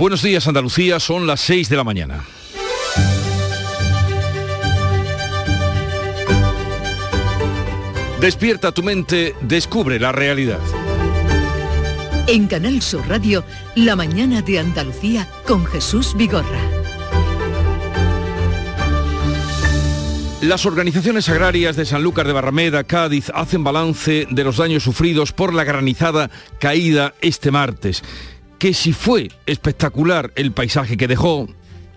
Buenos días Andalucía, son las 6 de la mañana. Despierta tu mente, descubre la realidad. En Canal Sur Radio, La mañana de Andalucía con Jesús Vigorra. Las organizaciones agrarias de Sanlúcar de Barrameda, Cádiz, hacen balance de los daños sufridos por la granizada caída este martes. Que si fue espectacular el paisaje que dejó,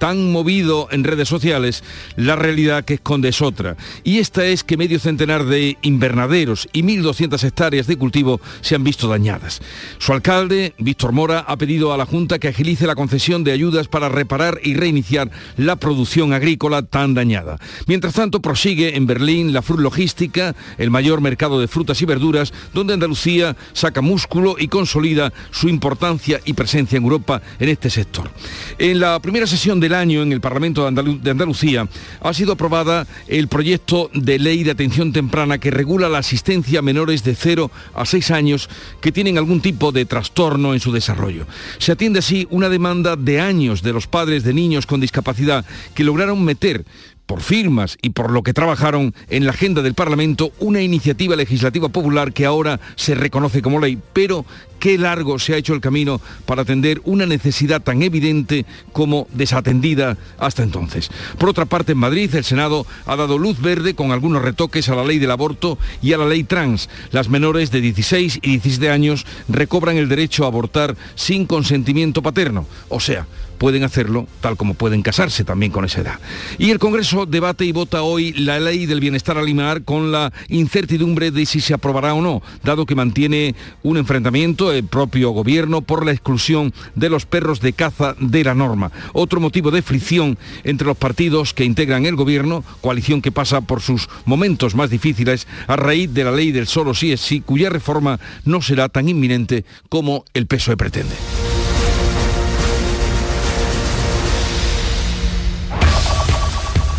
tan movido en redes sociales, la realidad que esconde es otra. Y esta es que medio centenar de invernaderos y 1.200 hectáreas de cultivo se han visto dañadas. Su alcalde, Víctor Mora, ha pedido a la Junta que agilice la concesión de ayudas para reparar y reiniciar la producción agrícola tan dañada. Mientras tanto, prosigue en Berlín la Fruit Logística, el mayor mercado de frutas y verduras, donde Andalucía saca músculo y consolida su importancia y presencia en Europa en este sector. En la primera sesión del año en el Parlamento de, Andalucía ha sido aprobada el proyecto de ley de atención temprana que regula la asistencia a menores de 0 a 6 años que tienen algún tipo de trastorno en su desarrollo. Se atiende así una demanda de años de los padres de niños con discapacidad que lograron meter por firmas y por lo que trabajaron en la agenda del Parlamento una iniciativa legislativa popular que ahora se reconoce como ley, pero qué largo se ha hecho el camino para atender una necesidad tan evidente como desatendida hasta entonces. Por otra parte, en Madrid el Senado ha dado luz verde con algunos retoques a la ley del aborto y a la ley trans. Las menores de 16 y 17 años recobran el derecho a abortar sin consentimiento paterno, o sea, pueden hacerlo tal como pueden casarse también con esa edad. Y el Congreso debate y vota hoy la ley del bienestar animal con la incertidumbre de si se aprobará o no, dado que mantiene un enfrentamiento el propio gobierno por la exclusión de los perros de caza de la norma. Otro motivo de fricción entre los partidos que integran el gobierno, coalición que pasa por sus momentos más difíciles a raíz de la ley del solo sí es sí, cuya reforma no será tan inminente como el PSOE pretende.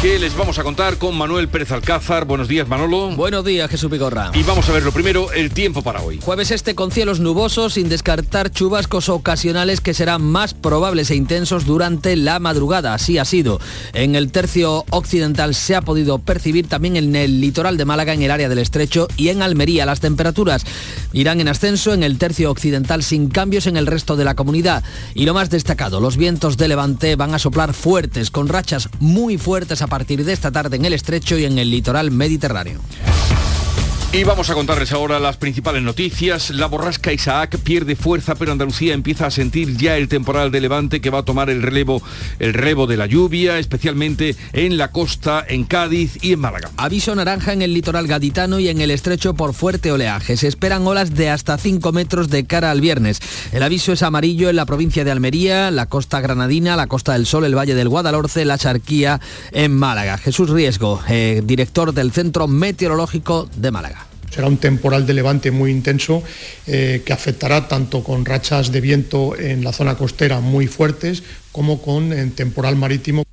que les vamos a contar con Manuel Pérez Alcázar. Buenos días, Manolo. Buenos días, Jesús Pigorra. Y vamos a ver lo primero, el tiempo para hoy. Jueves este con cielos nubosos, sin descartar chubascos ocasionales que serán más probables e intensos durante la madrugada. Así ha sido. En el tercio occidental se ha podido percibir también en el litoral de Málaga, en el área del estrecho y en Almería. Las temperaturas irán en ascenso en el tercio occidental sin cambios en el resto de la comunidad. Y lo más destacado, los vientos de levante van a soplar fuertes, con rachas muy fuertes a partir de esta tarde en el estrecho y en el litoral mediterráneo. Y vamos a contarles ahora las principales noticias. La borrasca Isaac pierde fuerza, pero Andalucía empieza a sentir ya el temporal de levante que va a tomar el relevo, el relevo de la lluvia, especialmente en la costa, en Cádiz y en Málaga. Aviso naranja en el litoral gaditano y en el estrecho por fuerte oleaje. Se esperan olas de hasta 5 metros de cara al viernes. El aviso es amarillo en la provincia de Almería, la costa granadina, la costa del Sol, el Valle del Guadalhorce, la Charquía en Málaga. Jesús Riesgo, eh, director del Centro Meteorológico de Málaga. Será un temporal de levante muy intenso eh, que afectará tanto con rachas de viento en la zona costera muy fuertes como con temporal marítimo.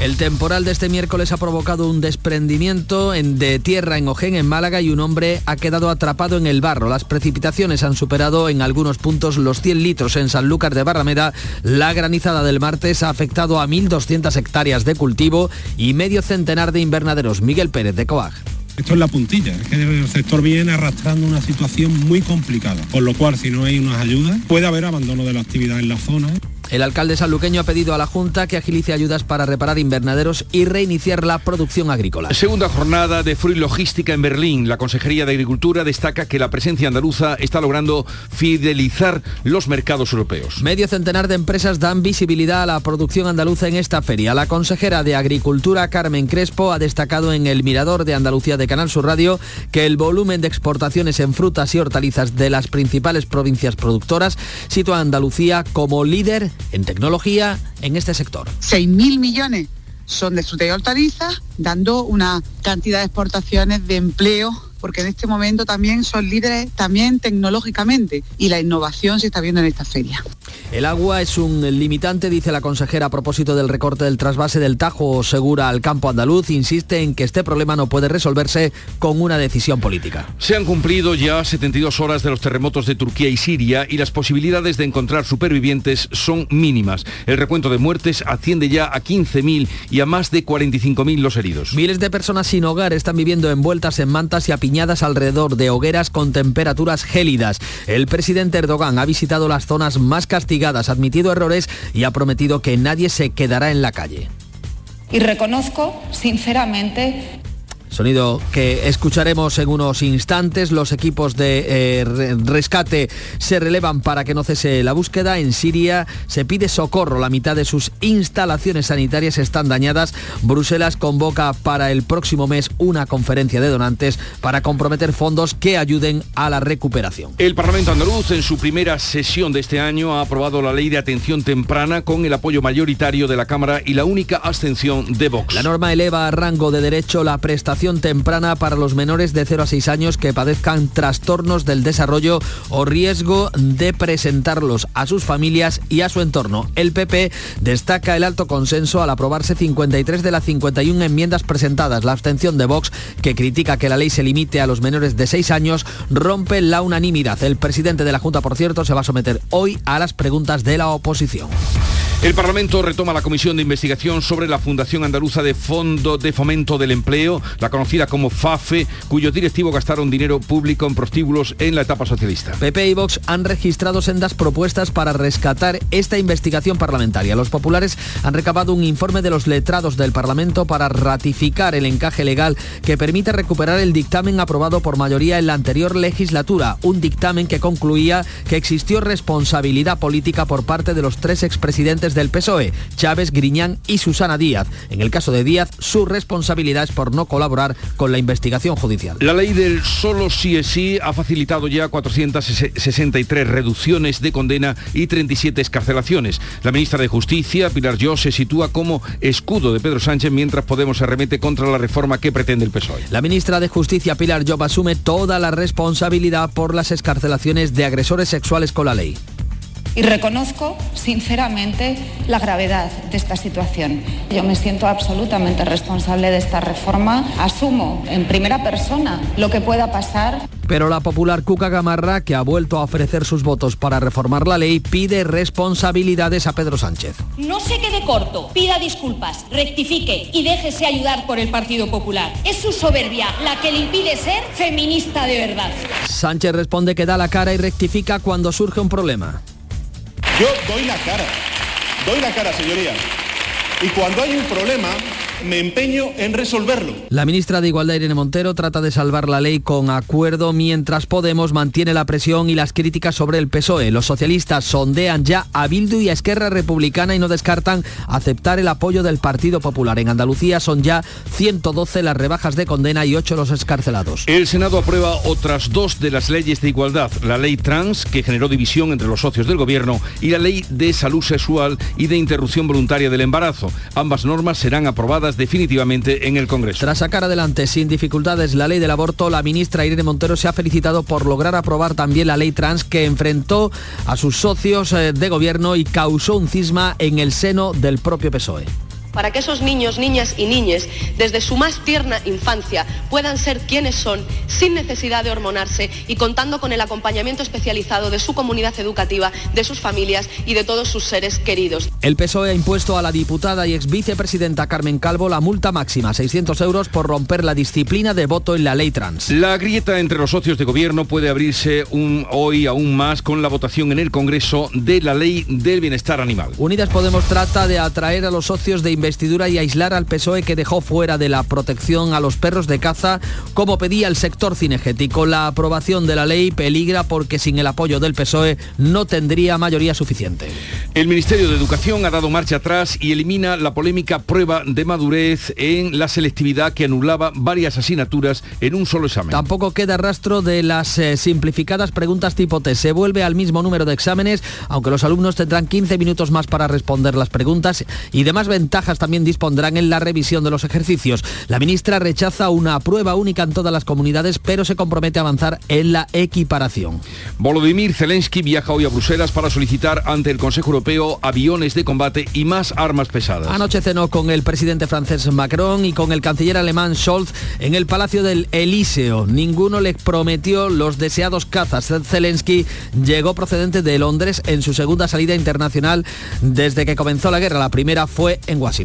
El temporal de este miércoles ha provocado un desprendimiento de tierra en Ojén, en Málaga, y un hombre ha quedado atrapado en el barro. Las precipitaciones han superado en algunos puntos los 100 litros en Sanlúcar de Barrameda. La granizada del martes ha afectado a 1.200 hectáreas de cultivo y medio centenar de invernaderos. Miguel Pérez de Coag. Esto es la puntilla, es que el sector viene arrastrando una situación muy complicada, por lo cual si no hay unas ayudas puede haber abandono de la actividad en la zona. El alcalde sanluqueño ha pedido a la Junta que agilice ayudas para reparar invernaderos y reiniciar la producción agrícola. Segunda jornada de Fruit Logística en Berlín. La Consejería de Agricultura destaca que la presencia andaluza está logrando fidelizar los mercados europeos. Medio centenar de empresas dan visibilidad a la producción andaluza en esta feria. La consejera de Agricultura, Carmen Crespo, ha destacado en el Mirador de Andalucía de Canal Sur Radio que el volumen de exportaciones en frutas y hortalizas de las principales provincias productoras sitúa a Andalucía como líder en tecnología en este sector. 6.000 millones son de fruta y hortalizas, dando una cantidad de exportaciones de empleo porque en este momento también son líderes también tecnológicamente y la innovación se está viendo en esta feria. El agua es un limitante, dice la consejera a propósito del recorte del trasvase del Tajo Segura al campo andaluz. Insiste en que este problema no puede resolverse con una decisión política. Se han cumplido ya 72 horas de los terremotos de Turquía y Siria y las posibilidades de encontrar supervivientes son mínimas. El recuento de muertes asciende ya a 15.000 y a más de 45.000 los heridos. Miles de personas sin hogar están viviendo envueltas en mantas y alrededor de hogueras con temperaturas gélidas. El presidente Erdogan ha visitado las zonas más castigadas ha admitido errores y ha prometido que nadie se quedará en la calle. Y reconozco sinceramente Sonido que escucharemos en unos instantes. Los equipos de eh, rescate se relevan para que no cese la búsqueda. En Siria se pide socorro. La mitad de sus instalaciones sanitarias están dañadas. Bruselas convoca para el próximo mes una conferencia de donantes para comprometer fondos que ayuden a la recuperación. El Parlamento andaluz en su primera sesión de este año ha aprobado la ley de atención temprana con el apoyo mayoritario de la Cámara y la única abstención de Vox. La norma eleva a rango de derecho la prestación temprana para los menores de 0 a 6 años que padezcan trastornos del desarrollo o riesgo de presentarlos a sus familias y a su entorno. El PP destaca el alto consenso al aprobarse 53 de las 51 enmiendas presentadas. La abstención de Vox, que critica que la ley se limite a los menores de 6 años, rompe la unanimidad. El presidente de la Junta, por cierto, se va a someter hoy a las preguntas de la oposición. El Parlamento retoma la comisión de investigación sobre la Fundación Andaluza de Fondo de Fomento del Empleo, conocida como FAFE, cuyos directivos gastaron dinero público en prostíbulos en la etapa socialista. PP y Vox han registrado sendas propuestas para rescatar esta investigación parlamentaria. Los populares han recabado un informe de los letrados del Parlamento para ratificar el encaje legal que permite recuperar el dictamen aprobado por mayoría en la anterior legislatura, un dictamen que concluía que existió responsabilidad política por parte de los tres expresidentes del PSOE, Chávez, Griñán y Susana Díaz. En el caso de Díaz, su responsabilidad es por no colaborar con la investigación judicial. La ley del solo sí es sí ha facilitado ya 463 reducciones de condena y 37 escarcelaciones. La ministra de Justicia, Pilar Yo, se sitúa como escudo de Pedro Sánchez mientras Podemos se remete contra la reforma que pretende el PSOE. La ministra de Justicia, Pilar Job, asume toda la responsabilidad por las escarcelaciones de agresores sexuales con la ley y reconozco sinceramente la gravedad de esta situación. Yo me siento absolutamente responsable de esta reforma, asumo en primera persona lo que pueda pasar. Pero la popular Cuca Gamarra, que ha vuelto a ofrecer sus votos para reformar la ley, pide responsabilidades a Pedro Sánchez. No se quede corto, pida disculpas, rectifique y déjese ayudar por el Partido Popular. Es su soberbia la que le impide ser feminista de verdad. Sánchez responde que da la cara y rectifica cuando surge un problema. Yo doy la cara, doy la cara, señoría. Y cuando hay un problema, me empeño en resolverlo. La ministra de Igualdad Irene Montero trata de salvar la ley con acuerdo mientras Podemos mantiene la presión y las críticas sobre el PSOE. Los socialistas sondean ya a Bildu y a Esquerra Republicana y no descartan aceptar el apoyo del Partido Popular. En Andalucía son ya 112 las rebajas de condena y 8 los escarcelados. El Senado aprueba otras dos de las leyes de igualdad, la ley trans, que generó división entre los socios del gobierno, y la ley de salud sexual y de interrupción voluntaria del embarazo. Ambas normas serán aprobadas definitivamente en el Congreso. Tras sacar adelante sin dificultades la ley del aborto, la ministra Irene Montero se ha felicitado por lograr aprobar también la ley trans que enfrentó a sus socios eh, de gobierno y causó un cisma en el seno del propio PSOE para que esos niños, niñas y niñes, desde su más tierna infancia, puedan ser quienes son, sin necesidad de hormonarse y contando con el acompañamiento especializado de su comunidad educativa, de sus familias y de todos sus seres queridos. El PSOE ha impuesto a la diputada y ex vicepresidenta Carmen Calvo la multa máxima, 600 euros, por romper la disciplina de voto en la ley trans. La grieta entre los socios de gobierno puede abrirse un, hoy aún más con la votación en el Congreso de la ley del bienestar animal. Unidas Podemos trata de atraer a los socios de investidura y aislar al PSOE que dejó fuera de la protección a los perros de caza como pedía el sector cinegético. La aprobación de la ley peligra porque sin el apoyo del PSOE no tendría mayoría suficiente. El Ministerio de Educación ha dado marcha atrás y elimina la polémica prueba de madurez en la selectividad que anulaba varias asignaturas en un solo examen. Tampoco queda rastro de las eh, simplificadas preguntas tipo T. Se vuelve al mismo número de exámenes, aunque los alumnos tendrán 15 minutos más para responder las preguntas y demás ventajas bajas también dispondrán en la revisión de los ejercicios. La ministra rechaza una prueba única en todas las comunidades, pero se compromete a avanzar en la equiparación. Volodymyr Zelensky viaja hoy a Bruselas para solicitar ante el Consejo Europeo aviones de combate y más armas pesadas. Anoche cenó con el presidente francés Macron y con el canciller alemán Scholz en el Palacio del Elíseo. Ninguno le prometió los deseados cazas. Zelensky llegó procedente de Londres en su segunda salida internacional desde que comenzó la guerra. La primera fue en Washington.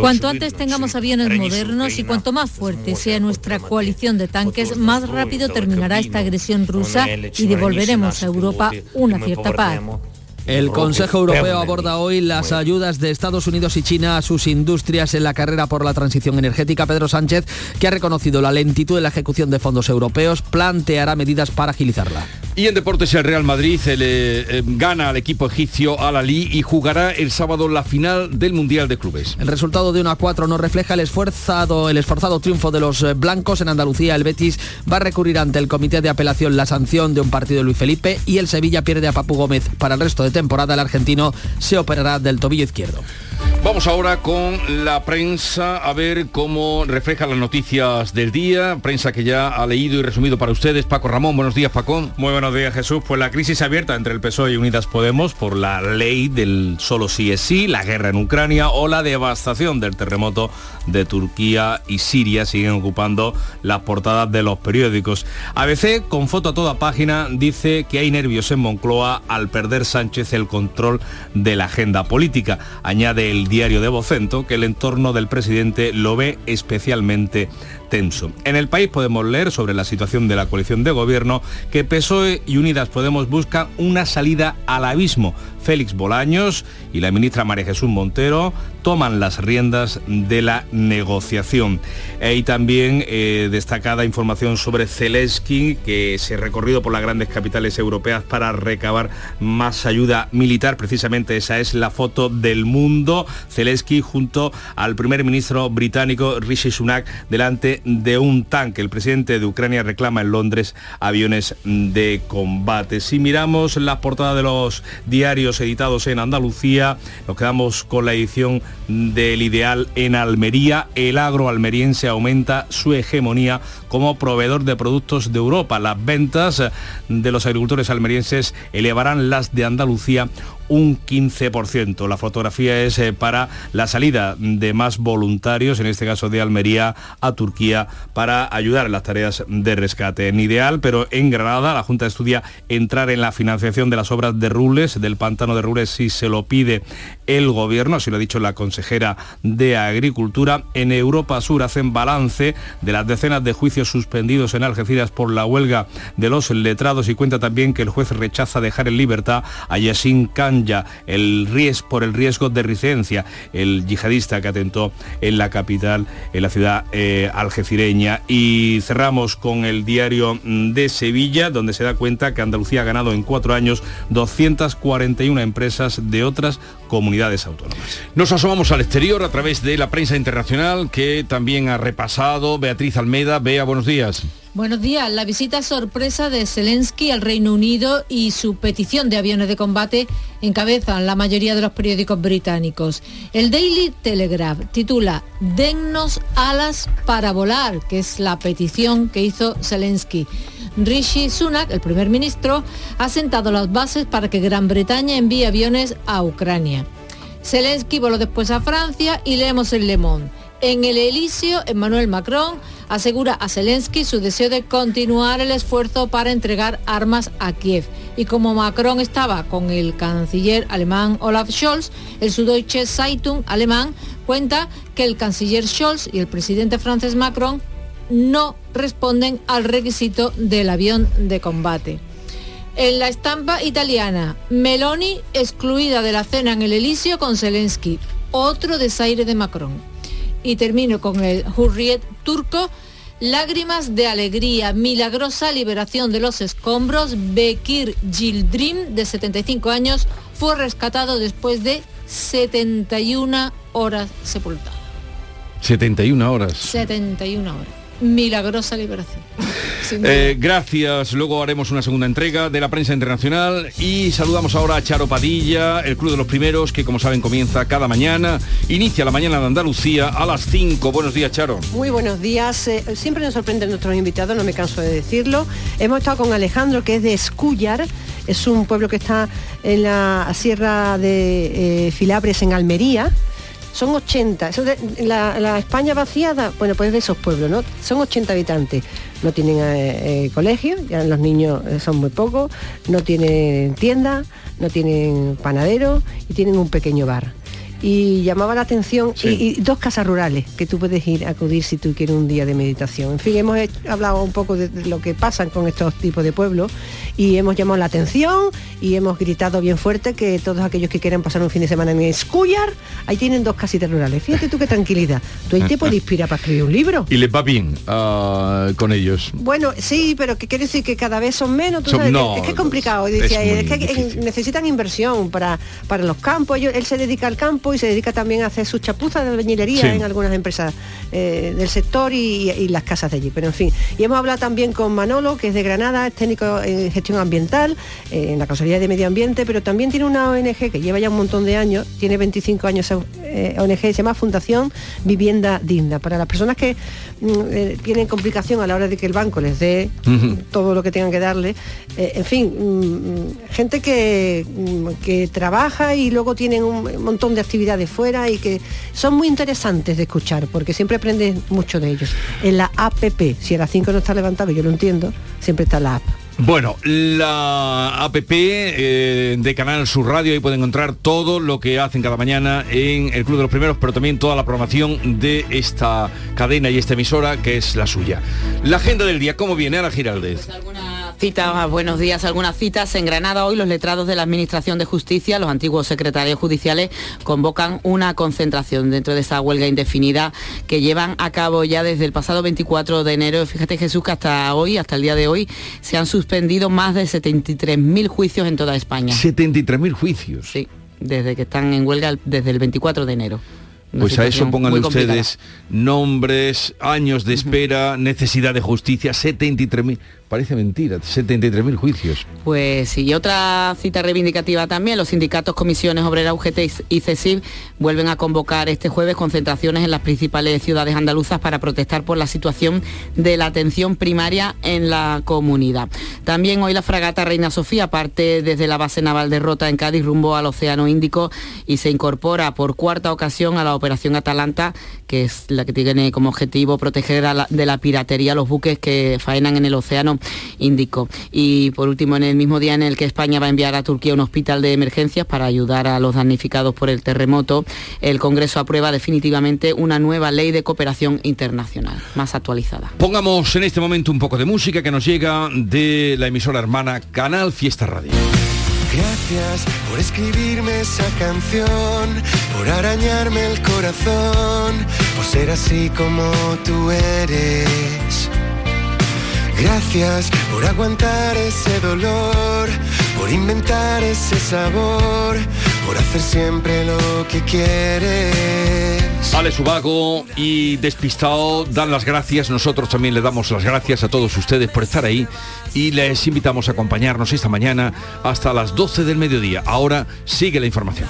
Cuanto antes tengamos aviones modernos y cuanto más fuerte sea nuestra coalición de tanques, más rápido terminará esta agresión rusa y devolveremos a Europa una cierta paz. El Consejo Europeo aborda hoy las ayudas de Estados Unidos y China a sus industrias en la carrera por la transición energética. Pedro Sánchez, que ha reconocido la lentitud en la ejecución de fondos europeos, planteará medidas para agilizarla. Y en deportes el Real Madrid eh, eh, gana al equipo egipcio Al Ali y jugará el sábado la final del Mundial de Clubes. El resultado de 1 a 4 no refleja el esforzado, el esforzado triunfo de los eh, blancos en Andalucía. El Betis va a recurrir ante el comité de apelación la sanción de un partido de Luis Felipe y el Sevilla pierde a Papu Gómez para el resto de temporada. El argentino se operará del tobillo izquierdo. Vamos ahora con la prensa a ver cómo refleja las noticias del día, prensa que ya ha leído y resumido para ustedes. Paco Ramón, buenos días Paco. Muy buenos días Jesús. Pues la crisis abierta entre el PSOE y Unidas Podemos por la ley del solo sí es sí, la guerra en Ucrania o la devastación del terremoto de Turquía y Siria siguen ocupando las portadas de los periódicos. ABC, con foto a toda página, dice que hay nervios en Moncloa al perder Sánchez el control de la agenda política. Añade el diario de Vocento que el entorno del presidente lo ve especialmente En el país podemos leer sobre la situación de la coalición de gobierno que PSOE y Unidas Podemos buscan una salida al abismo. Félix Bolaños y la ministra María Jesús Montero toman las riendas de la negociación. Hay también eh, destacada información sobre Zelensky, que se ha recorrido por las grandes capitales europeas para recabar más ayuda militar. Precisamente esa es la foto del mundo. Zelensky junto al primer ministro británico Rishi Sunak delante de un tanque. El presidente de Ucrania reclama en Londres aviones de combate. Si miramos la portada de los diarios editados en Andalucía, nos quedamos con la edición del Ideal en Almería. El agro almeriense aumenta su hegemonía como proveedor de productos de Europa. Las ventas de los agricultores almerienses elevarán las de Andalucía un 15%. La fotografía es eh, para la salida de más voluntarios, en este caso de Almería a Turquía, para ayudar en las tareas de rescate. En ideal, pero en Granada, la Junta estudia entrar en la financiación de las obras de Rules, del pantano de Rules, si se lo pide el gobierno, así lo ha dicho la consejera de Agricultura. En Europa Sur hacen balance de las decenas de juicios suspendidos en Algeciras por la huelga de los letrados y cuenta también que el juez rechaza dejar en libertad a Yassin Khan el riesgo, por el riesgo de residencia, el yihadista que atentó en la capital, en la ciudad eh, algecireña. Y cerramos con el diario de Sevilla, donde se da cuenta que Andalucía ha ganado en cuatro años 241 empresas de otras comunidades autónomas. Nos asomamos al exterior a través de la prensa internacional que también ha repasado Beatriz Almeda. Bea, buenos días. Buenos días. La visita sorpresa de Zelensky al Reino Unido y su petición de aviones de combate encabezan la mayoría de los periódicos británicos. El Daily Telegraph titula Dennos alas para volar, que es la petición que hizo Zelensky. Rishi Sunak, el primer ministro, ha sentado las bases para que Gran Bretaña envíe aviones a Ucrania. Zelensky voló después a Francia y leemos el Le Monde. En el Elíseo, Emmanuel Macron asegura a Zelensky su deseo de continuar el esfuerzo para entregar armas a Kiev. Y como Macron estaba con el canciller alemán Olaf Scholz, el Süddeutsche Zeitung alemán cuenta que el canciller Scholz y el presidente francés Macron no responden al requisito del avión de combate. En la estampa italiana, Meloni excluida de la cena en el Elíseo con Zelensky, otro desaire de Macron. Y termino con el Hurriyet turco. Lágrimas de alegría, milagrosa liberación de los escombros. Bekir Gildrim, de 75 años, fue rescatado después de 71 horas sepultado. 71 horas. 71 horas. Milagrosa liberación. Eh, gracias, luego haremos una segunda entrega de la prensa internacional y saludamos ahora a Charo Padilla, el Club de los Primeros, que como saben comienza cada mañana, inicia la mañana de Andalucía a las 5. Buenos días, Charo. Muy buenos días, eh, siempre nos sorprenden nuestros invitados, no me canso de decirlo. Hemos estado con Alejandro, que es de Escúllar, es un pueblo que está en la sierra de eh, Filabres, en Almería son 80. la, España vaciada, bueno, pues de esos pueblos, ¿no? Son 80 habitantes. No tienen eh, eh, colegio, ya los niños eh, son muy pocos, no tienen tienda, no tienen panadero y tienen un pequeño bar y llamaba la atención y, dos casas rurales que tú puedes ir a acudir si tú quieres un día de meditación. En fin, hemos hablado un poco de, lo que pasan con estos tipos de pueblos y hemos llamado la atención y hemos gritado bien fuerte que todos aquellos que quieran pasar un fin de semana en Escuyar, ahí tienen dos casitas rurales. Fíjate tú qué tranquilidad. Tú ahí te puedes inspirar para escribir un libro. Y les va bien ah, con ellos. Bueno, sí, pero ¿qué quiere decir? Que cada vez son menos. es que es complicado. Es, que necesitan inversión para, para los campos. él se dedica al campo y se dedica también a hacer sus chapuzas de albañilería en algunas empresas eh, del sector y, las casas de allí. Pero en fin, y hemos hablado también con Manolo, que es de Granada, es técnico en gestión ambiental, eh, en la Consejería de Medio Ambiente, pero también tiene una ONG que lleva ya un montón de años, tiene 25 años eh, ONG, se llama Fundación Vivienda Digna. Para las personas que mm, tienen complicación a la hora de que el banco les dé todo lo que tengan que darle, en fin, mm, gente que, mm, que trabaja y luego tienen un montón de actividades de fuera y que son muy interesantes de escuchar porque siempre aprendes mucho de ellos. En la APP, si a las 5 no está levantado, yo lo entiendo, siempre está la app. Bueno, la APP eh, de Canal Sur Radio, ahí pueden encontrar todo lo que hacen cada mañana en el Club de los Primeros, pero también toda la programación de esta cadena y esta emisora que es la suya. La agenda del día, ¿cómo viene Ana Giraldez? Pues citas, buenos días, algunas citas. En Granada hoy los letrados de la Administración de Justicia, los antiguos secretarios judiciales, convocan una concentración dentro de esa huelga indefinida que llevan a cabo ya desde el pasado 24 de enero. Fíjate Jesús que hasta hoy, hasta el día de hoy, se han suspendido más de 73.000 juicios en toda España. 73.000 juicios. Sí, desde que están en huelga desde el 24 de enero pues a eso pónganle ustedes nombres, años de espera, necesidad de justicia, 73.000. Parece mentira, 73.000 juicios. Pues sí, y otra cita reivindicativa también, los sindicatos Comisiones Obreras UGT y CESIB vuelven a convocar este jueves concentraciones en las principales ciudades andaluzas para protestar por la situación de la atención primaria en la comunidad. También hoy la fragata Reina Sofía parte desde la base naval de Rota en Cádiz rumbo al Océano Índico y se incorpora por cuarta ocasión a la operación Atalanta, que es la que tiene como objetivo proteger de la piratería los buques que faenan en el océano indicó. Y por último, en el mismo día en el que España va a enviar a Turquía un hospital de emergencias para ayudar a los damnificados por el terremoto, el Congreso aprueba definitivamente una nueva ley de cooperación internacional, más actualizada. Pongamos en este momento un poco de música que nos llega de la emisora hermana Canal Fiesta Radio. Gracias por escribirme esa canción, por arañarme el corazón, por ser así como tú eres. Gracias por aguantar ese dolor, por inventar ese sabor, por hacer siempre lo que quieres. Ale Subago y Despistado dan las gracias, nosotros también le damos las gracias a todos ustedes por estar ahí y les invitamos a acompañarnos esta mañana hasta las 12 del mediodía. Ahora sigue la información.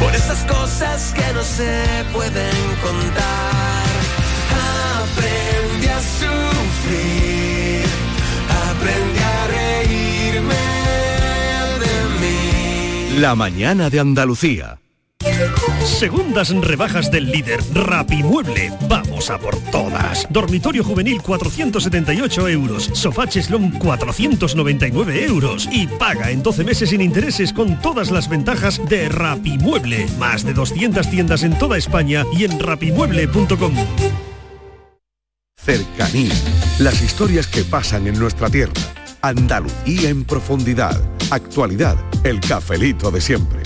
Por esas cosas que no se pueden contar, aprendí a sufrir. La mañana de Andalucía. Segundas rebajas del líder Rapimueble. Vamos a por todas. Dormitorio juvenil 478 euros. Sofá cheslón 499 euros. Y paga en 12 meses sin intereses con todas las ventajas de Rapimueble. Más de 200 tiendas en toda España y en rapimueble.com. Cercanía. Las historias que pasan en nuestra tierra. Andalucía en profundidad. Actualidad. El cafelito de siempre.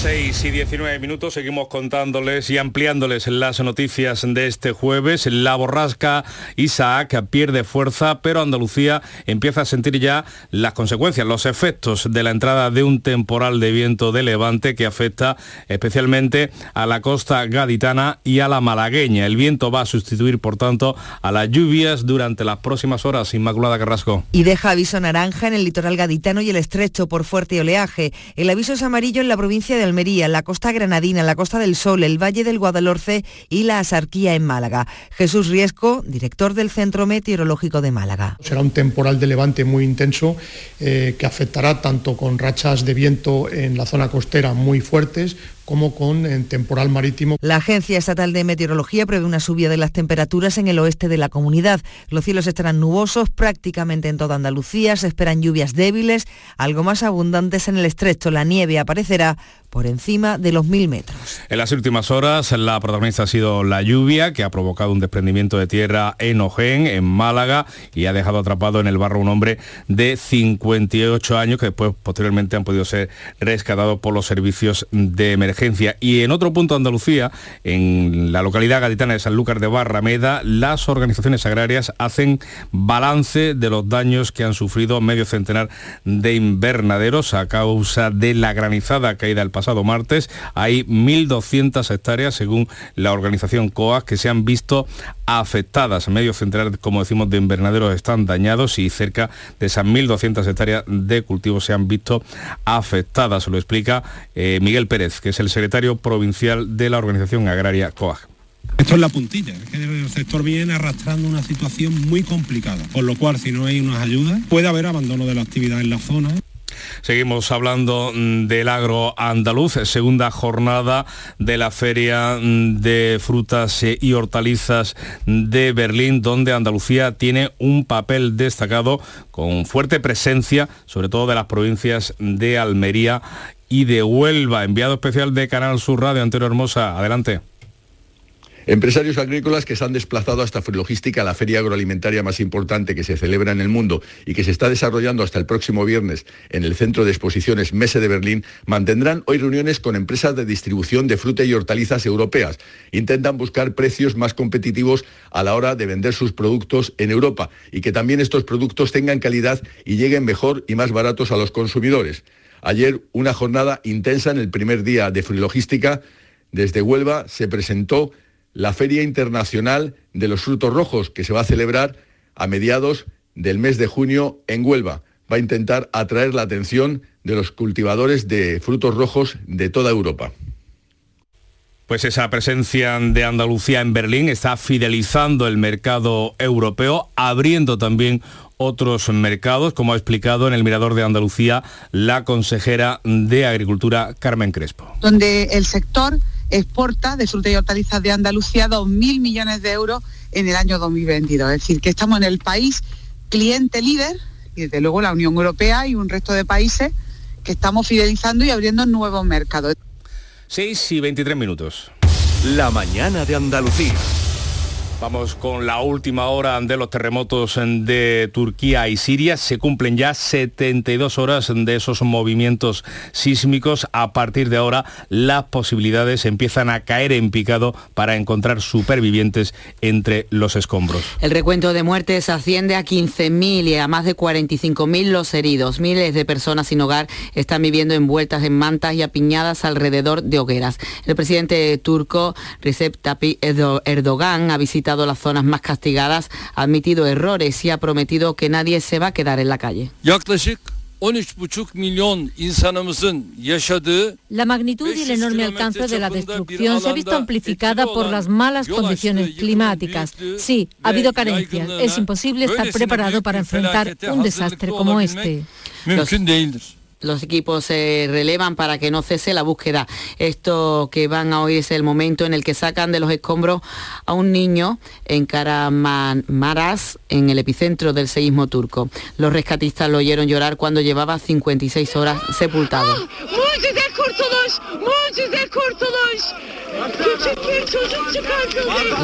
6 y 19 minutos seguimos contándoles y ampliándoles las noticias de este jueves. La borrasca Isaac pierde fuerza, pero Andalucía empieza a sentir ya las consecuencias, los efectos de la entrada de un temporal de viento de levante que afecta especialmente a la costa gaditana y a la malagueña. El viento va a sustituir, por tanto, a las lluvias durante las próximas horas. Inmaculada Carrasco. Y deja aviso naranja en el litoral gaditano y el estrecho por fuerte oleaje. El aviso es amarillo en la provincia de Almería, la costa granadina, la costa del Sol, el Valle del Guadalhorce y la Asarquía en Málaga. Jesús Riesco, director del Centro Meteorológico de Málaga. Será un temporal de levante muy intenso eh, que afectará tanto con rachas de viento en la zona costera muy fuertes como con temporal marítimo. La Agencia Estatal de Meteorología prevé una subida de las temperaturas en el oeste de la comunidad. Los cielos estarán nubosos prácticamente en toda Andalucía, se esperan lluvias débiles, algo más abundantes en el estrecho. La nieve aparecerá por encima de los mil metros. En las últimas horas la protagonista ha sido la lluvia que ha provocado un desprendimiento de tierra en Ojén, en Málaga, y ha dejado atrapado en el barro un hombre de 58 años que después posteriormente han podido ser rescatados por los servicios de emergencia. Y en otro punto de Andalucía, en la localidad gaditana de Sanlúcar de Barrameda, las organizaciones agrarias hacen balance de los daños que han sufrido medio centenar de invernaderos a causa de la granizada caída del pasado martes. Hay 1.200 hectáreas, según la organización COAS, que se han visto afectadas. Medio centenar, como decimos, de invernaderos están dañados y cerca de esas 1.200 hectáreas de cultivo se han visto afectadas. Lo explica eh, Miguel Pérez, que es el secretario provincial de la organización agraria COAG. Esto es la puntilla, es que el sector viene arrastrando una situación muy complicada, por lo cual si no hay unas ayudas puede haber abandono de la actividad en la zona. Seguimos hablando mm, del agro andaluz, segunda jornada de la Feria mm, de Frutas y Hortalizas de Berlín, donde Andalucía tiene un papel destacado con fuerte presencia, sobre todo de las provincias de Almería y de Huelva. Enviado especial de Canal Sur Radio, Antero Hermosa. Adelante. Empresarios agrícolas que se han desplazado hasta Frilogística, la feria agroalimentaria más importante que se celebra en el mundo y que se está desarrollando hasta el próximo viernes en el Centro de Exposiciones Mese de Berlín, mantendrán hoy reuniones con empresas de distribución de fruta y hortalizas europeas. Intentan buscar precios más competitivos a la hora de vender sus productos en Europa y que también estos productos tengan calidad y lleguen mejor y más baratos a los consumidores. Ayer una jornada intensa en el primer día de Frilogística. Desde Huelva se presentó la Feria Internacional de los Frutos Rojos, que se va a celebrar a mediados del mes de junio en Huelva. Va a intentar atraer la atención de los cultivadores de frutos rojos de toda Europa. Pues esa presencia de Andalucía en Berlín está fidelizando el mercado europeo, abriendo también otros mercados, como ha explicado en el Mirador de Andalucía la consejera de Agricultura, Carmen Crespo. Donde el sector exporta de frutas y hortalizas de Andalucía 2.000 millones de euros en el año 2022. Es decir, que estamos en el país cliente líder y desde luego la Unión Europea y un resto de países que estamos fidelizando y abriendo nuevos mercados. 6 y 23 minutos. La mañana de Andalucía. Vamos con la última hora de los terremotos de Turquía y Siria. Se cumplen ya 72 horas de esos movimientos sísmicos. A partir de ahora las posibilidades empiezan a caer en picado para encontrar supervivientes entre los escombros. El recuento de muertes asciende a 15.000 y a más de 45.000 los heridos. Miles de personas sin hogar están viviendo envueltas en mantas y apiñadas alrededor de hogueras. El presidente turco Recep Tayyip Erdogan ha visitado las zonas más castigadas, ha admitido errores y ha prometido que nadie se va a quedar en la calle. La magnitud y el enorme alcance de la destrucción se ha visto amplificada por las malas condiciones climáticas. Sí, ha habido carencias. Es imposible estar preparado para enfrentar un desastre como este los equipos se relevan para que no cese la búsqueda. Esto que van a oír es el momento en el que sacan de los escombros a un niño en Karamaras, en el epicentro del seísmo turco. Los rescatistas lo oyeron llorar cuando llevaba 56 horas sepultado.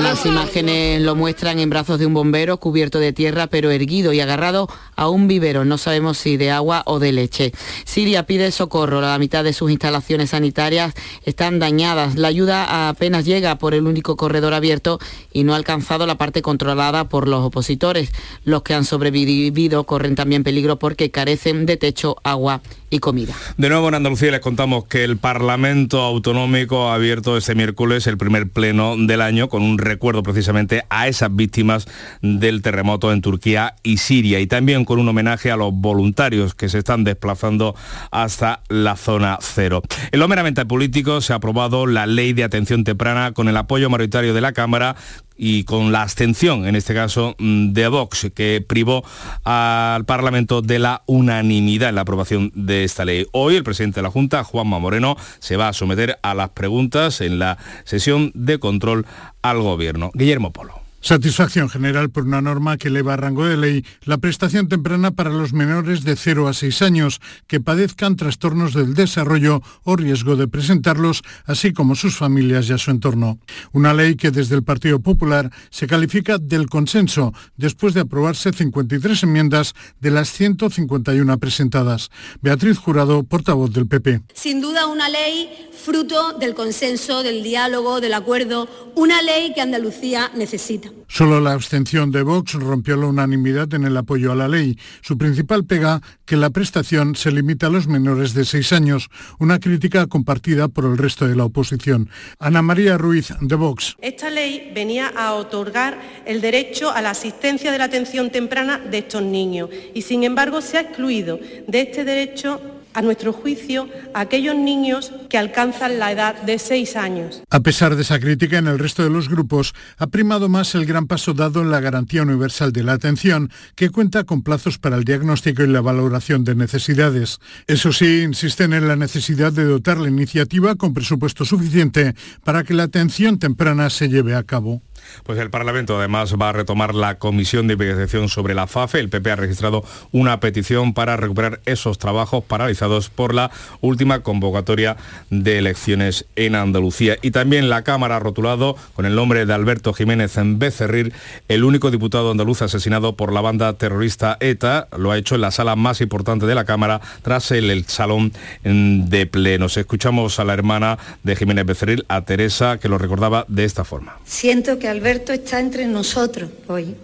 Las imágenes lo muestran en brazos de un bombero cubierto de tierra pero erguido y agarrado a un vivero, no sabemos si de agua o de leche. Siria pide socorro, la mitad de sus instalaciones sanitarias están dañadas. La ayuda apenas llega por el único corredor abierto y no ha alcanzado la parte controlada por los opositores. Los que han sobrevivido corren también peligro porque carecen de techo, agua comida. De nuevo en Andalucía les contamos que el Parlamento Autonómico ha abierto este miércoles el primer pleno del año con un recuerdo precisamente a esas víctimas del terremoto en Turquía y Siria y también con un homenaje a los voluntarios que se están desplazando hasta la zona cero. En lo meramente político se ha aprobado la ley de atención temprana con el apoyo mayoritario de la Cámara y con la abstención, en este caso, mm, de Vox, que privó al Parlamento de la unanimidad en la aprobación de esta ley. Hoy el presidente de la Junta, Juanma Moreno, se va a someter a las preguntas en la sesión de control al Gobierno. Guillermo Polo. Satisfacción general por una norma que eleva a rango de ley la prestación temprana para los menores de 0 a 6 años que padezcan trastornos del desarrollo o riesgo de presentarlos, así como sus familias y a su entorno. Una ley que desde el Partido Popular se califica del consenso después de aprobarse 53 enmiendas de las 151 presentadas. Beatriz Jurado, portavoz del PP. Sin duda una ley fruto del consenso, del diálogo, del acuerdo, una ley que Andalucía necesita. Solo la abstención de Vox rompió la unanimidad en el apoyo a la ley. Su principal pega, que la prestación se limita a los menores de seis años, una crítica compartida por el resto de la oposición. Ana María Ruiz, de Vox. Esta ley venía a otorgar el derecho a la asistencia de la atención temprana de estos niños y, sin embargo, se ha excluido de este derecho a nuestro juicio, a aquellos niños que alcanzan la edad de seis años. A pesar de esa crítica, en el resto de los grupos ha primado más el gran paso dado en la garantía universal de la atención, que cuenta con plazos para el diagnóstico y la valoración de necesidades. Eso sí, insisten en la necesidad de dotar la iniciativa con presupuesto suficiente para que la atención temprana se lleve a cabo. Pues el Parlamento además va a retomar la comisión de investigación sobre la FAFE. El PP ha registrado una petición para recuperar esos trabajos paralizados por la última convocatoria de elecciones en Andalucía. Y también la Cámara ha rotulado con el nombre de Alberto Jiménez en Becerril, el único diputado andaluz asesinado por la banda terrorista ETA. Lo ha hecho en la sala más importante de la Cámara tras el, el salón de plenos. Escuchamos a la hermana de Jiménez Becerril, a Teresa, que lo recordaba de esta forma. Siento que Alberto está entre nosotros hoy,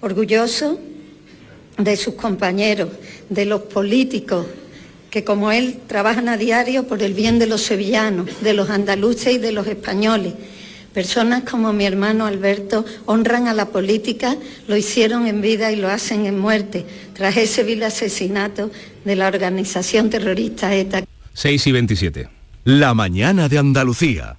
orgulloso de sus compañeros, de los políticos que como él trabajan a diario por el bien de los sevillanos, de los andaluces y de los españoles. Personas como mi hermano Alberto honran a la política, lo hicieron en vida y lo hacen en muerte, tras ese vil asesinato de la organización terrorista ETA. 6 y 27. La mañana de Andalucía.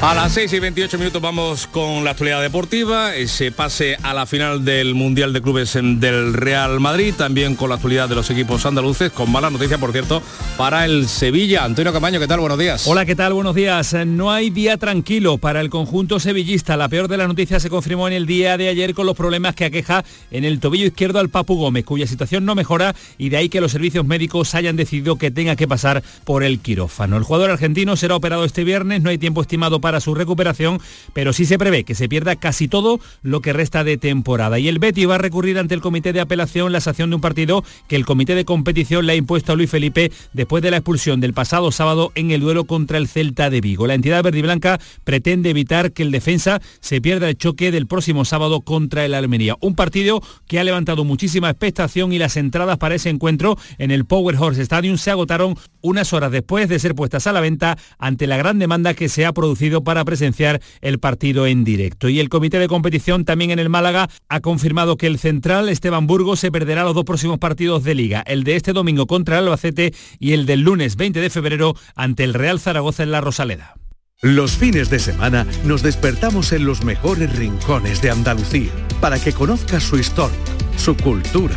A las 6 y 28 minutos vamos con la actualidad deportiva, ese pase a la final del Mundial de Clubes del Real Madrid, también con la actualidad de los equipos andaluces, con mala noticia, por cierto, para el Sevilla. Antonio Camaño, ¿qué tal? Buenos días. Hola, ¿qué tal? Buenos días. No hay día tranquilo para el conjunto sevillista. La peor de las noticias se confirmó en el día de ayer con los problemas que aqueja en el tobillo izquierdo al Papu Gómez, cuya situación no mejora y de ahí que los servicios médicos hayan decidido que tenga que pasar por el quirófano. El jugador argentino será operado este viernes, no hay tiempo estimado para para su recuperación, pero sí se prevé que se pierda casi todo lo que resta de temporada. Y el Betty va a recurrir ante el Comité de Apelación la sanción de un partido que el Comité de Competición le ha impuesto a Luis Felipe después de la expulsión del pasado sábado en el duelo contra el Celta de Vigo. La entidad verde y blanca pretende evitar que el defensa se pierda el choque del próximo sábado contra el Almería. Un partido que ha levantado muchísima expectación y las entradas para ese encuentro en el Power Horse Stadium se agotaron unas horas después de ser puestas a la venta ante la gran demanda que se ha producido para presenciar el partido en directo. Y el comité de competición también en el Málaga ha confirmado que el central Esteban Burgos se perderá los dos próximos partidos de liga, el de este domingo contra el Albacete y el del lunes 20 de febrero ante el Real Zaragoza en la Rosaleda. Los fines de semana nos despertamos en los mejores rincones de Andalucía para que conozcas su historia, su cultura,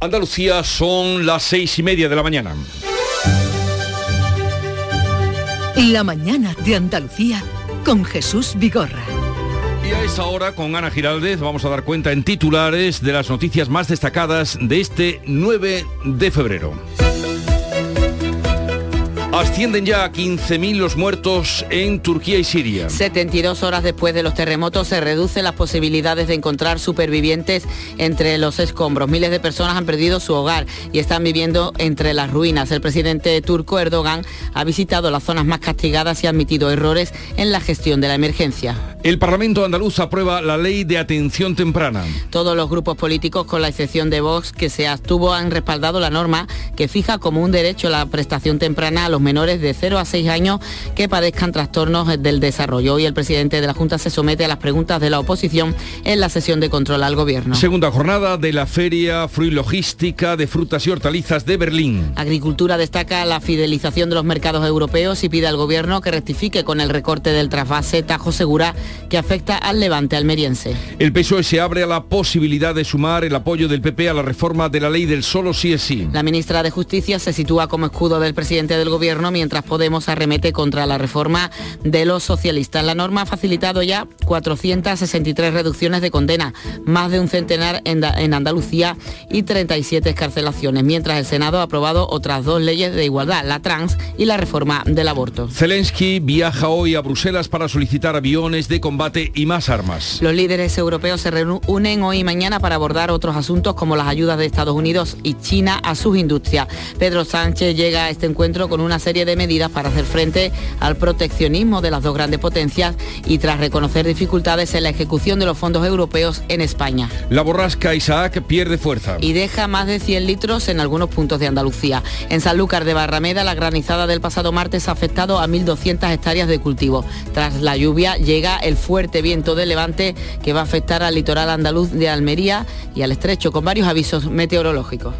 Andalucía son las seis y media de la mañana. La mañana de Andalucía con Jesús Vigorra. Y a esta hora con Ana Giraldez vamos a dar cuenta en titulares de las noticias más destacadas de este 9 de febrero. Ascienden ya a 15.000 los muertos en Turquía y Siria. 72 horas después de los terremotos se reducen las posibilidades de encontrar supervivientes entre los escombros. Miles de personas han perdido su hogar y están viviendo entre las ruinas. El presidente turco Erdogan ha visitado las zonas más castigadas y ha admitido errores en la gestión de la emergencia. El Parlamento andaluz aprueba la ley de atención temprana. Todos los grupos políticos, con la excepción de Vox, que se abstuvo, han respaldado la norma que fija como un derecho la prestación temprana a los menores de 0 a 6 años que padezcan trastornos del desarrollo. Hoy el presidente de la Junta se somete a las preguntas de la oposición en la sesión de control al gobierno. Segunda jornada de la Feria Fruilogística de Frutas y Hortalizas de Berlín. Agricultura destaca la fidelización de los mercados europeos y pide al gobierno que rectifique con el recorte del trasvase Tajo Segura que afecta al levante almeriense. El PSOE se abre a la posibilidad de sumar el apoyo del PP a la reforma de la ley del solo sí es sí. La ministra de Justicia se sitúa como escudo del presidente del gobierno mientras Podemos arremete contra la reforma de los socialistas. La norma ha facilitado ya 463 reducciones de condena, más de un centenar en, Andalucía y 37 escarcelaciones, mientras el Senado ha aprobado otras dos leyes de igualdad, la trans y la reforma del aborto. Zelensky viaja hoy a Bruselas para solicitar aviones de combate y más armas. Los líderes europeos se reúnen hoy y mañana para abordar otros asuntos como las ayudas de Estados Unidos y China a sus industrias. Pedro Sánchez llega a este encuentro con una serie de medidas para hacer frente al proteccionismo de las dos grandes potencias y tras reconocer dificultades en la ejecución de los fondos europeos en España. La borrasca Isaac pierde fuerza. Y deja más de 100 litros en algunos puntos de Andalucía. En Sanlúcar de Barrameda, la granizada del pasado martes ha afectado a 1.200 hectáreas de cultivo. Tras la lluvia llega el fuerte viento de levante que va a afectar al litoral andaluz de Almería y al estrecho con varios avisos meteorológicos.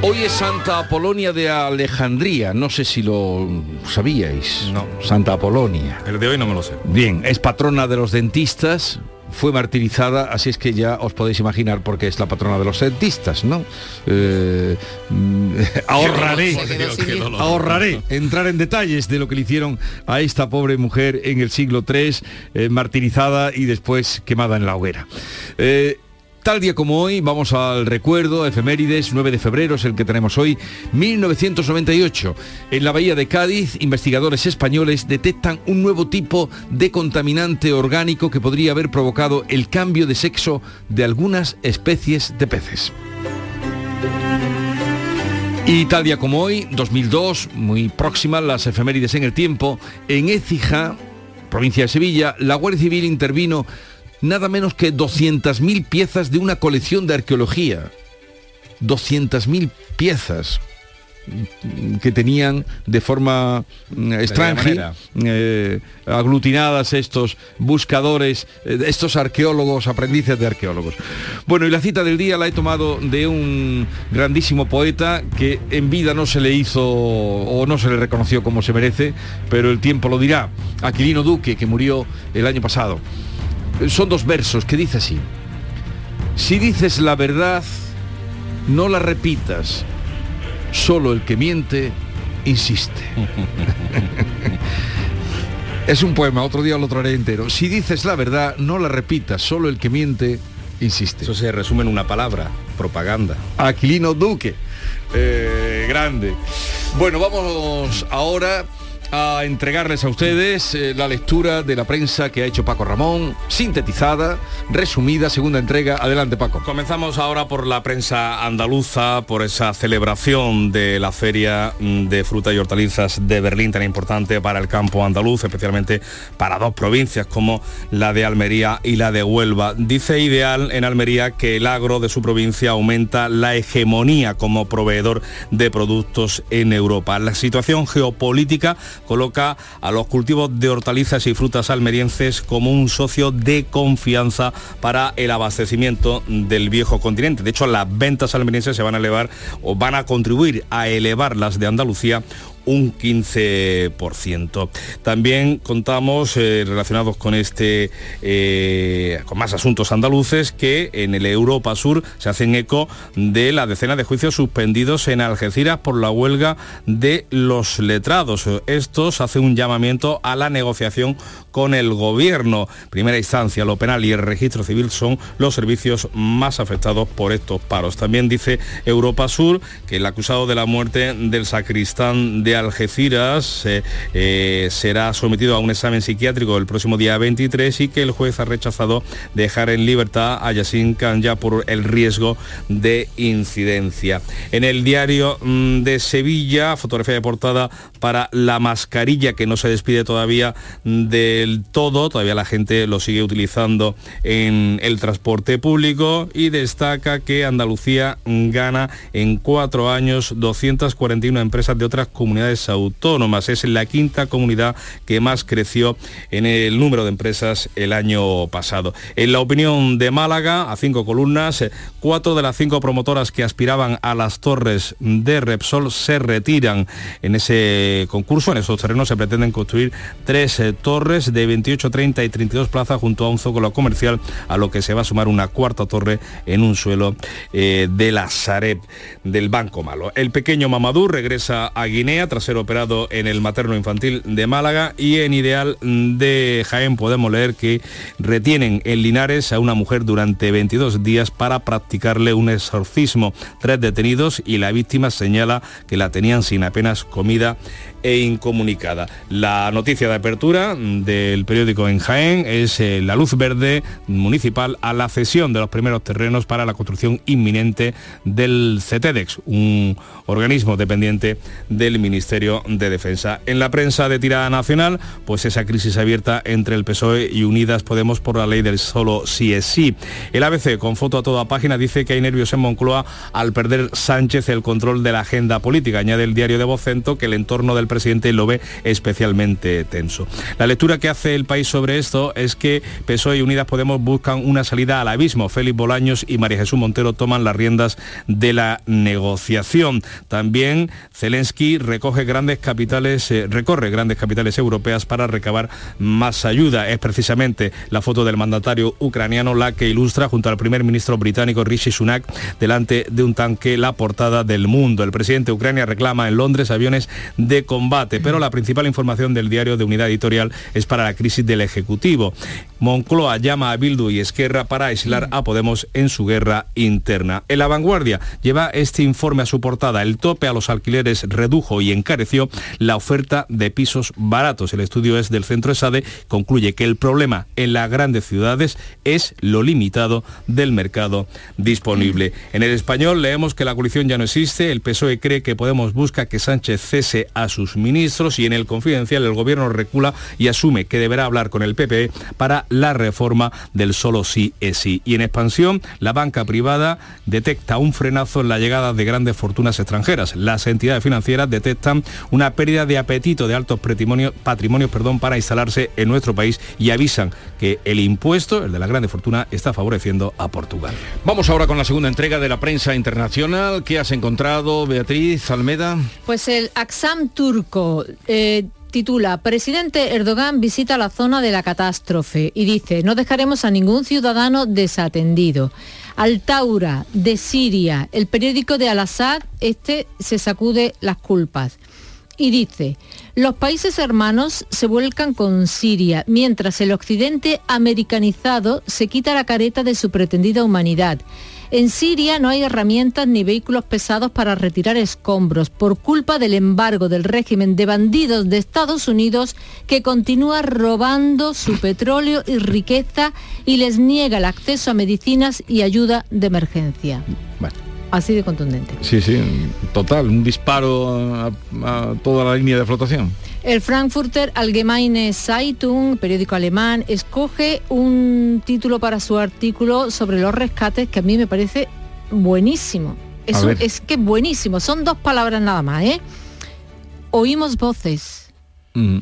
Hoy es Santa Apolonia de Alejandría, no sé si lo sabíais. No. Santa Apolonia. El de hoy no me lo sé. Bien, es patrona de los dentistas, fue martirizada, así es que ya os podéis imaginar por qué es la patrona de los dentistas, ¿no? Eh, mm, ahorraré, ahorraré entrar en detalles de lo que le hicieron a esta pobre mujer en el siglo III, eh, martirizada y después quemada en la hoguera. Eh, Tal día como hoy, vamos al recuerdo, efemérides, 9 de febrero es el que tenemos hoy, 1998. En la bahía de Cádiz, investigadores españoles detectan un nuevo tipo de contaminante orgánico que podría haber provocado el cambio de sexo de algunas especies de peces. Y tal día como hoy, 2002, muy próxima, las efemérides en el tiempo, en Écija, provincia de Sevilla, la Guardia Civil intervino nada menos que 200.000 piezas de una colección de arqueología. 200.000 piezas que tenían de forma mm, extranjera eh, aglutinadas estos buscadores, eh, estos arqueólogos, aprendices de arqueólogos. Bueno, y la cita del día la he tomado de un grandísimo poeta que en vida no se le hizo o no se le reconoció como se merece, pero el tiempo lo dirá. Aquilino Duque, que murió el año pasado son dos versos que dice así. Si dices la verdad, no la repitas. Solo el que miente, insiste. es un poema, otro día lo traeré entero. Si dices la verdad, no la repitas. Solo el que miente, insiste. Eso se resume en una palabra, propaganda. Aquilino Duque. Eh, grande. Bueno, vamos ahora a entregarles a ustedes eh, la lectura de la prensa que ha hecho Paco Ramón, sintetizada, resumida, segunda entrega. Adelante, Paco. Comenzamos ahora por la prensa andaluza, por esa celebración de la Feria mm, de Fruta y Hortalizas de Berlín, tan importante para el campo andaluz, especialmente para dos provincias como la de Almería y la de Huelva. Dice Ideal en Almería que el agro de su provincia aumenta la hegemonía como proveedor de productos en Europa. La situación geopolítica coloca a los cultivos de hortalizas y frutas almerienses como un socio de confianza para el abastecimiento del viejo continente. De hecho, las ventas almerienses se van a elevar o van a contribuir a elevar las de Andalucía un 15%. También contamos eh, relacionados con este, eh, con más asuntos andaluces, que en el Europa Sur se hacen eco de la decena de juicios suspendidos en Algeciras por la huelga de los letrados. Estos hacen un llamamiento a la negociación con el gobierno. Primera instancia, lo penal y el registro civil son los servicios más afectados por estos paros. También dice Europa Sur que el acusado de la muerte del sacristán de Algeciras eh, eh, será sometido a un examen psiquiátrico el próximo día 23 y que el juez ha rechazado dejar en libertad a Yassin Kanya por el riesgo de incidencia. En el diario mm, de Sevilla, fotografía de portada para la mascarilla que no se despide todavía del todo, todavía la gente lo sigue utilizando en el transporte público y destaca que Andalucía gana en cuatro años 241 empresas de otras comunidades autónomas. Es la quinta comunidad que más creció en el número de empresas el año pasado. En la opinión de Málaga, a cinco columnas, cuatro de las cinco promotoras que aspiraban a las torres de Repsol se retiran. En ese concurso, en esos terrenos, se pretenden construir tres eh, torres de 28, 30 y 32 plazas junto a un zócalo comercial, a lo que se va a sumar una cuarta torre en un suelo eh, de la Sareb del Banco Malo. El pequeño Mamadou regresa a Guinea ser operado en el materno infantil de Málaga y en Ideal de Jaén podemos leer que retienen en Linares a una mujer durante 22 días para practicarle un exorcismo. Tres detenidos y la víctima señala que la tenían sin apenas comida e incomunicada. La noticia de apertura del periódico en Jaén es eh, la luz verde municipal a la cesión de los primeros terrenos para la construcción inminente del CETEDEX, un organismo dependiente del Ministerio de Defensa. En la prensa de tirada nacional, pues esa crisis abierta entre el PSOE y Unidas Podemos por la ley del solo sí es sí. El ABC, con foto a toda página, dice que hay nervios en Moncloa al perder Sánchez el control de la agenda política. Añade el diario de Vocento que el entorno del presidente lo ve especialmente tenso. La lectura que hace el país sobre esto es que PSOE y Unidas Podemos buscan una salida al abismo. Félix Bolaños y María Jesús Montero toman las riendas de la negociación. También Zelensky recoge grandes capitales, eh, recorre grandes capitales europeas para recabar más ayuda. Es precisamente la foto del mandatario ucraniano la que ilustra junto al primer ministro británico Rishi Sunak delante de un tanque la portada del mundo. El presidente de Ucrania reclama en Londres aviones de combate, pero la principal información del diario de Unidad Editorial es para la crisis del Ejecutivo. Moncloa llama a Bildu y Esquerra para aislar a Podemos en su guerra interna. En la vanguardia lleva este informe a su portada. El tope a los alquileres redujo y encareció la oferta de pisos baratos. El estudio es del Centro ESADE, concluye que el problema en las grandes ciudades es lo limitado del mercado disponible. En el español leemos que la coalición ya no existe, el PSOE cree que Podemos busca que Sánchez cese a sus ministros y en el confidencial el gobierno recula y asume que deberá hablar con el PP para la reforma del solo sí es sí. Y en expansión, la banca privada detecta un frenazo en la llegada de grandes fortunas extranjeras. Las entidades financieras detectan una pérdida de apetito de altos patrimonios, patrimonios perdón, para instalarse en nuestro país y avisan que el impuesto, el de la grande fortuna, está favoreciendo a Portugal. Vamos ahora con la segunda entrega de la prensa internacional. ¿Qué has encontrado, Beatriz Almeda? Pues el Aksam turco eh, titula Presidente Erdogan visita la zona de la catástrofe y dice, no dejaremos a ningún ciudadano desatendido. Altaura, de Siria, el periódico de Al-Assad, este se sacude las culpas. Y dice, los países hermanos se vuelcan con Siria, mientras el occidente americanizado se quita la careta de su pretendida humanidad. En Siria no hay herramientas ni vehículos pesados para retirar escombros por culpa del embargo del régimen de bandidos de Estados Unidos que continúa robando su petróleo y riqueza y les niega el acceso a medicinas y ayuda de emergencia. Así de contundente. Sí, sí, total, un disparo a, a toda la línea de flotación. El Frankfurter Allgemeine Zeitung, periódico alemán, escoge un título para su artículo sobre los rescates que a mí me parece buenísimo. Es, un- es que buenísimo. Son dos palabras nada más, ¿eh? Oímos voces. Mm.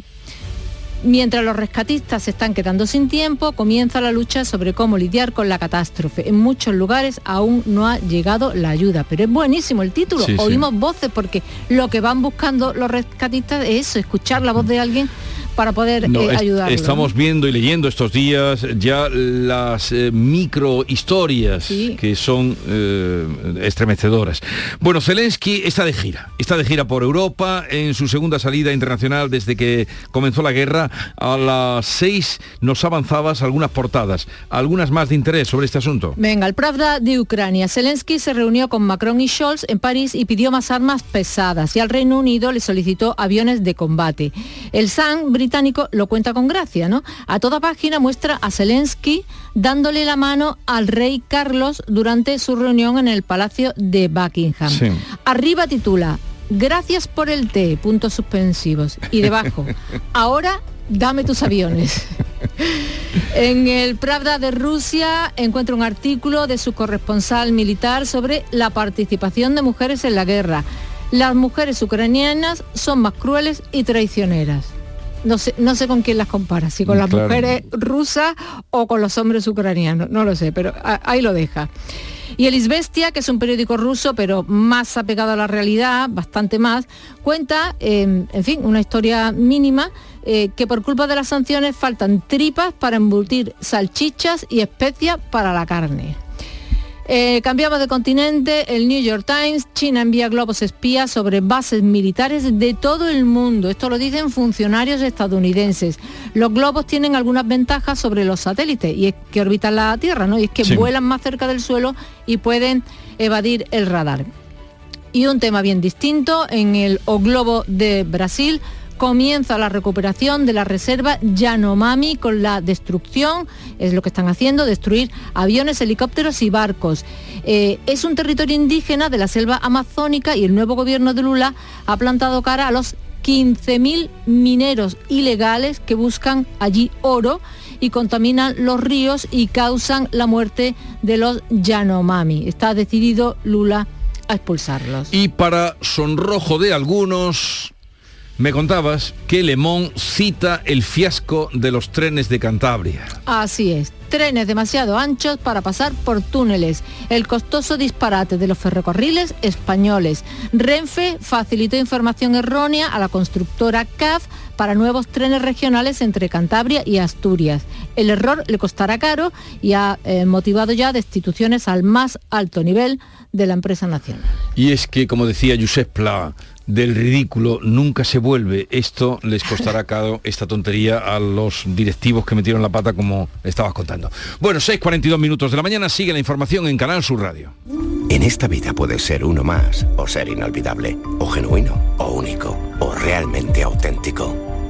Mientras los rescatistas se están quedando sin tiempo, comienza la lucha sobre cómo lidiar con la catástrofe. En muchos lugares aún no ha llegado la ayuda, pero es buenísimo el título. Sí, sí. Oímos voces porque lo que van buscando los rescatistas es eso, escuchar la voz de alguien para poder No, eh, es- ayudarlos. estamos viendo y leyendo estos días ya las eh, micro historias que son eh, estremecedoras. Bueno, Zelensky está de gira, está de gira por Europa en su segunda salida internacional desde que comenzó la guerra. A las seis nos avanzabas algunas portadas, algunas más de interés sobre este asunto. Venga, el Pravda de Ucrania. Zelensky se reunió con Macron y Scholz en París y pidió más armas pesadas y al Reino Unido le solicitó aviones de combate. El británico lo cuenta con gracia, ¿no? A toda página muestra a Zelensky dándole la mano al rey Carlos durante su reunión en el Palacio de Buckingham. Sí. Arriba titula, gracias por el té, puntos suspensivos. Y debajo, ahora dame tus aviones. En el Pravda de Rusia encuentro un artículo de su corresponsal militar sobre la participación de mujeres en la guerra. Las mujeres ucranianas son más crueles y traicioneras. No sé, no sé con quién las compara, si con las Claro. mujeres rusas o con los hombres ucranianos, no lo sé, pero ahí lo deja. Y el Izvestia, que es un periódico ruso, pero más apegado a la realidad, bastante más, cuenta, eh, en fin, una historia mínima, eh, que por culpa de las sanciones faltan tripas para embutir salchichas y especias para la carne. Eh, cambiamos de continente, el New York Times, China envía globos espías sobre bases militares de todo el mundo. Esto lo dicen funcionarios estadounidenses. Los globos tienen algunas ventajas sobre los satélites y es que orbitan la Tierra, ¿no? Y es que Sí. vuelan más cerca del suelo y pueden evadir el radar. Y un tema bien distinto, en el O Globo de Brasil comienza la recuperación de la reserva Yanomami con la destrucción, es lo que están haciendo, destruir aviones, helicópteros y barcos. Eh, es un territorio indígena de la selva amazónica y el nuevo gobierno de Lula ha plantado cara a los 15.000 mineros ilegales que buscan allí oro y contaminan los ríos y causan la muerte de los Yanomami. Está decidido Lula a expulsarlos. Y para sonrojo de algunos, me contabas que Le Monde cita el fiasco de los trenes de Cantabria. Así es, trenes demasiado anchos para pasar por túneles, el costoso disparate de los ferrocarriles españoles. Renfe facilitó información errónea a la constructora CAF para nuevos trenes regionales entre Cantabria y Asturias. El error le costará caro y ha eh, motivado ya destituciones al más alto nivel de la empresa nacional. Y es que, como decía Josep Pla, del ridículo nunca se vuelve. Esto les costará caro, esta tontería, a los directivos que metieron la pata, como estabas contando. Bueno, 6.42 minutos de la mañana, sigue la información en Canal Sur Radio. En esta vida puedes ser uno más, o ser inolvidable, o genuino, o único, o realmente auténtico.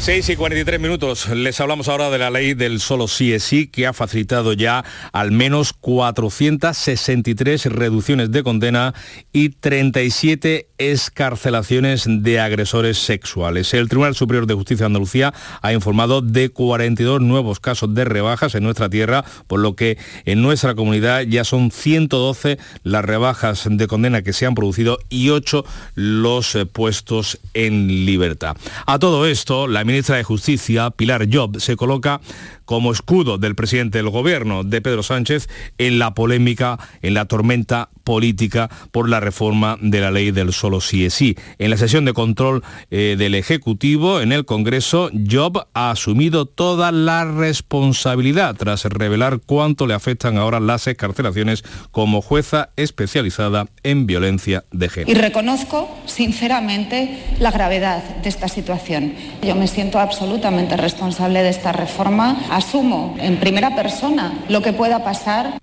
6 y 43 minutos. Les hablamos ahora de la ley del solo sí es sí, que ha facilitado ya al menos 463 reducciones de condena y 37 escarcelaciones de agresores sexuales. El Tribunal Superior de Justicia de Andalucía ha informado de 42 nuevos casos de rebajas en nuestra tierra, por lo que en nuestra comunidad ya son 112 las rebajas de condena que se han producido y 8 los eh, puestos en libertad. A todo esto, la ministra de Justicia, Pilar Job, se coloca como escudo del presidente del gobierno, de Pedro Sánchez, en la polémica, en la tormenta política por la reforma de la ley del solo sí es sí. En la sesión de control eh, del Ejecutivo en el Congreso, Job ha asumido toda la responsabilidad tras revelar cuánto le afectan ahora las escarcelaciones como jueza especializada en violencia de género. Y reconozco sinceramente la gravedad de esta situación. Yo me siento absolutamente responsable de esta reforma. Asumo en primera persona lo que pueda pasar.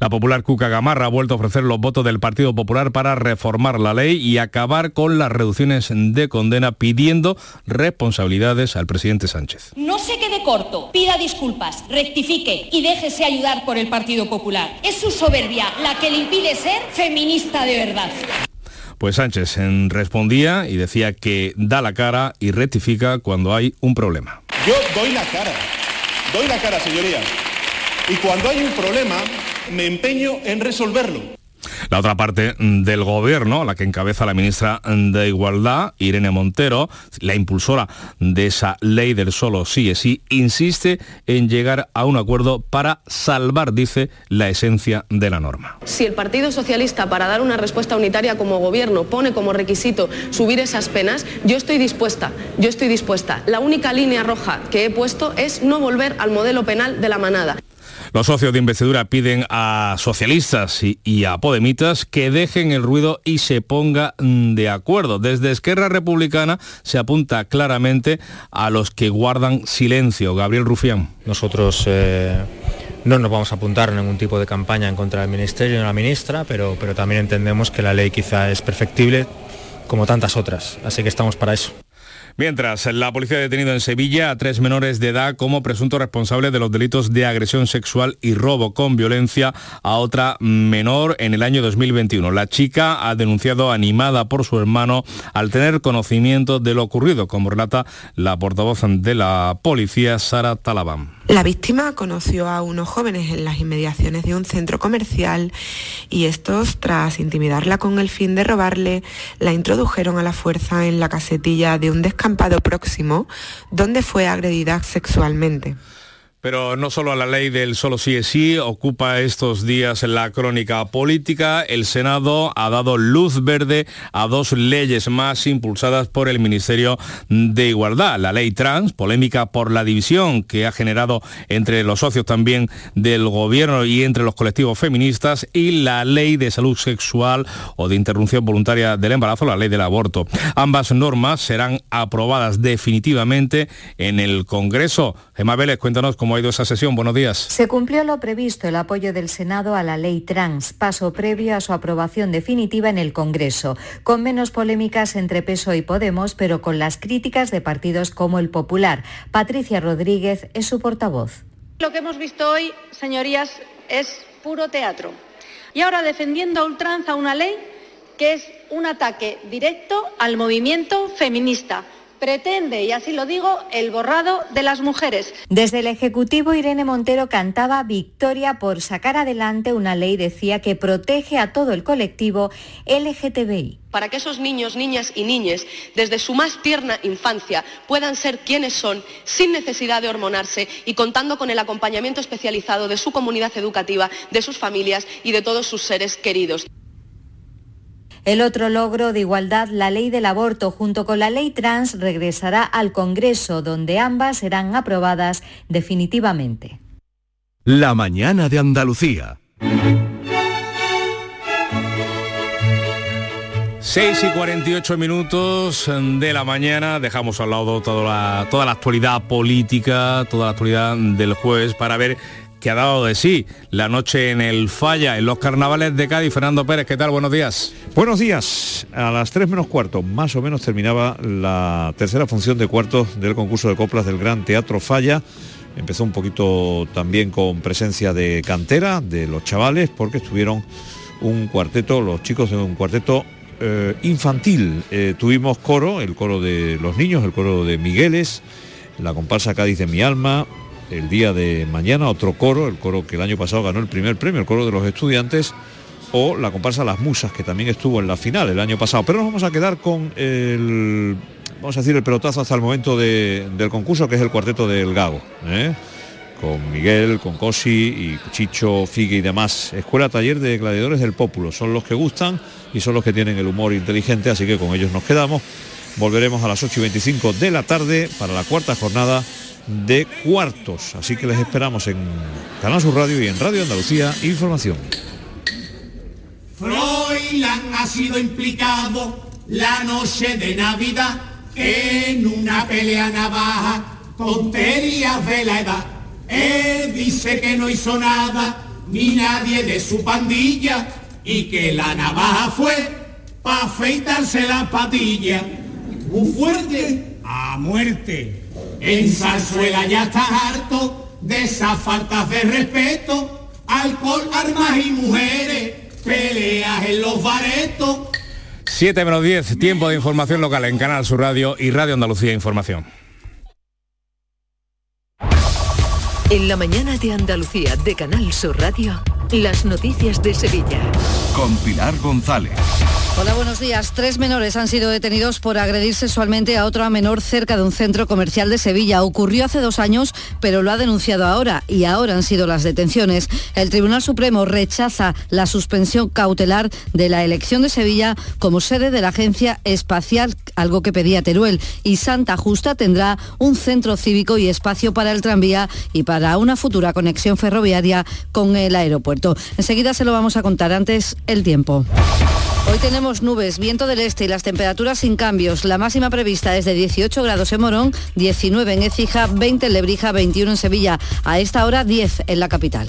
La popular Cuca Gamarra ha vuelto a ofrecer los votos del Partido Popular para reformar la ley y acabar con las reducciones de condena pidiendo responsabilidades al presidente Sánchez. No se quede corto, pida disculpas, rectifique y déjese ayudar por el Partido Popular. Es su soberbia la que le impide ser feminista de verdad. Pues Sánchez respondía y decía que da la cara y rectifica cuando hay un problema. Yo doy la cara, doy la cara, señorías. Y cuando hay un problema, me empeño en resolverlo. La otra parte del gobierno, la que encabeza la ministra de Igualdad, Irene Montero, la impulsora de esa ley del solo sí es sí, insiste en llegar a un acuerdo para salvar, dice, la esencia de la norma. Si el Partido Socialista, para dar una respuesta unitaria como gobierno, pone como requisito subir esas penas, yo estoy dispuesta, yo estoy dispuesta. La única línea roja que he puesto es no volver al modelo penal de la manada. Los socios de investidura piden a socialistas y, a podemitas que dejen el ruido y se ponga de acuerdo. Desde Esquerra Republicana se apunta claramente a los que guardan silencio. Gabriel Rufián. Nosotros... Eh, no nos vamos a apuntar a ningún tipo de campaña en contra del Ministerio de la ministra, pero también entendemos que la ley quizá es perfectible como tantas otras, así que estamos para eso. Mientras, la policía ha detenido en Sevilla a tres menores de edad como presunto responsable de los delitos de agresión sexual y robo con violencia a otra menor en el año 2021. La chica ha denunciado animada por su hermano al tener conocimiento de lo ocurrido, como relata la portavoz de la policía, Sara Talabán. La víctima conoció a unos jóvenes en las inmediaciones de un centro comercial y estos, tras intimidarla con el fin de robarle, la introdujeron a la fuerza en la casetilla de un descampado próximo donde fue agredida sexualmente. Pero no solo a la ley del solo sí es sí ocupa estos días la crónica política. El Senado ha dado luz verde a dos leyes más impulsadas por el Ministerio de Igualdad. La ley trans, polémica por la división que ha generado entre los socios también del gobierno y entre los colectivos feministas, y la ley de salud sexual o de interrupción voluntaria del embarazo, la ley del aborto. Ambas normas serán aprobadas definitivamente en el Congreso. Gemma Vélez, cuéntanos cómo ha ido esa sesión? Buenos días. Se cumplió lo previsto, el apoyo del Senado a la ley trans, paso previo a su aprobación definitiva en el Congreso, con menos polémicas entre PSOE y Podemos, pero con las críticas de partidos como el Popular. Patricia Rodríguez es su portavoz. Lo que hemos visto hoy, señorías, es puro teatro. Y ahora defendiendo a ultranza una ley que es un ataque directo al movimiento feminista pretende, y así lo digo, el borrado de las mujeres. Desde el Ejecutivo, Irene Montero cantaba victoria por sacar adelante una ley, decía, que protege a todo el colectivo LGTBI. Para que esos niños, niñas y niñes, desde su más tierna infancia, puedan ser quienes son, sin necesidad de hormonarse y contando con el acompañamiento especializado de su comunidad educativa, de sus familias y de todos sus seres queridos. El otro logro de igualdad, la ley del aborto, junto con la ley trans, regresará al Congreso, donde ambas serán aprobadas definitivamente. La mañana de Andalucía. 6 y 48 minutos de la mañana, dejamos al lado toda la, toda la actualidad política, toda la actualidad del jueves para ver que ha dado de sí la noche en el Falla, en los carnavales de Cádiz. Fernando Pérez, ¿qué tal? Buenos días. Buenos días. A las 3 menos cuarto, más o menos, terminaba la tercera función de cuartos del concurso de coplas del Gran Teatro Falla. Empezó un poquito también con presencia de cantera, de los chavales, porque estuvieron un cuarteto, los chicos de un cuarteto eh, infantil. Eh, tuvimos coro, el coro de los niños, el coro de Migueles, la comparsa Cádiz de mi alma, el día de mañana otro coro, el coro que el año pasado ganó el primer premio, el coro de los estudiantes, o la comparsa Las Musas, que también estuvo en la final el año pasado. Pero nos vamos a quedar con el, vamos a decir, el pelotazo hasta el momento del concurso, que es el cuarteto del Gago. ¿eh? con Miguel, con Cosi y Chicho, Figue y demás. Escuela Taller de Gladiadores del Pópulo. Son los que gustan y son los que tienen el humor inteligente, así que con ellos nos quedamos. Volveremos a las 8 y 25 de la tarde para la cuarta jornada de cuartos. Así que les esperamos en Canal Sur Radio y en Radio Andalucía Información. Froilán ha sido implicado la noche de Navidad en una pelea navaja, tonterías de la edad. Él dice que no hizo nada, ni nadie de su pandilla, y que la navaja fue para afeitarse la patilla. Muy fuerte, a muerte. En Zarzuela ya está harto de esas faltas de respeto, alcohol, armas y mujeres, peleas en los baretos. 7 menos 10, tiempo de información local en Canal Sur Radio y Radio Andalucía Información. En la mañana de Andalucía de Canal Sur Radio, las noticias de Sevilla. Con Pilar González. Hola, buenos días. Tres menores han sido detenidos por agredir sexualmente a otra menor cerca de un centro comercial de Sevilla. Ocurrió hace dos años, pero lo ha denunciado ahora y ahora han sido las detenciones. El Tribunal Supremo rechaza la suspensión cautelar de la elección de Sevilla como sede de la Agencia Espacial, algo que pedía Teruel. Y Santa Justa tendrá un centro cívico y espacio para el tranvía y para una futura conexión ferroviaria con el aeropuerto. Enseguida se lo vamos a contar antes el tiempo. Hoy tenemos nubes, viento del este y las temperaturas sin cambios. La máxima prevista es de 18 grados en Morón, 19 en Écija, 20 en Lebrija, 21 en Sevilla. A esta hora 10 en la capital.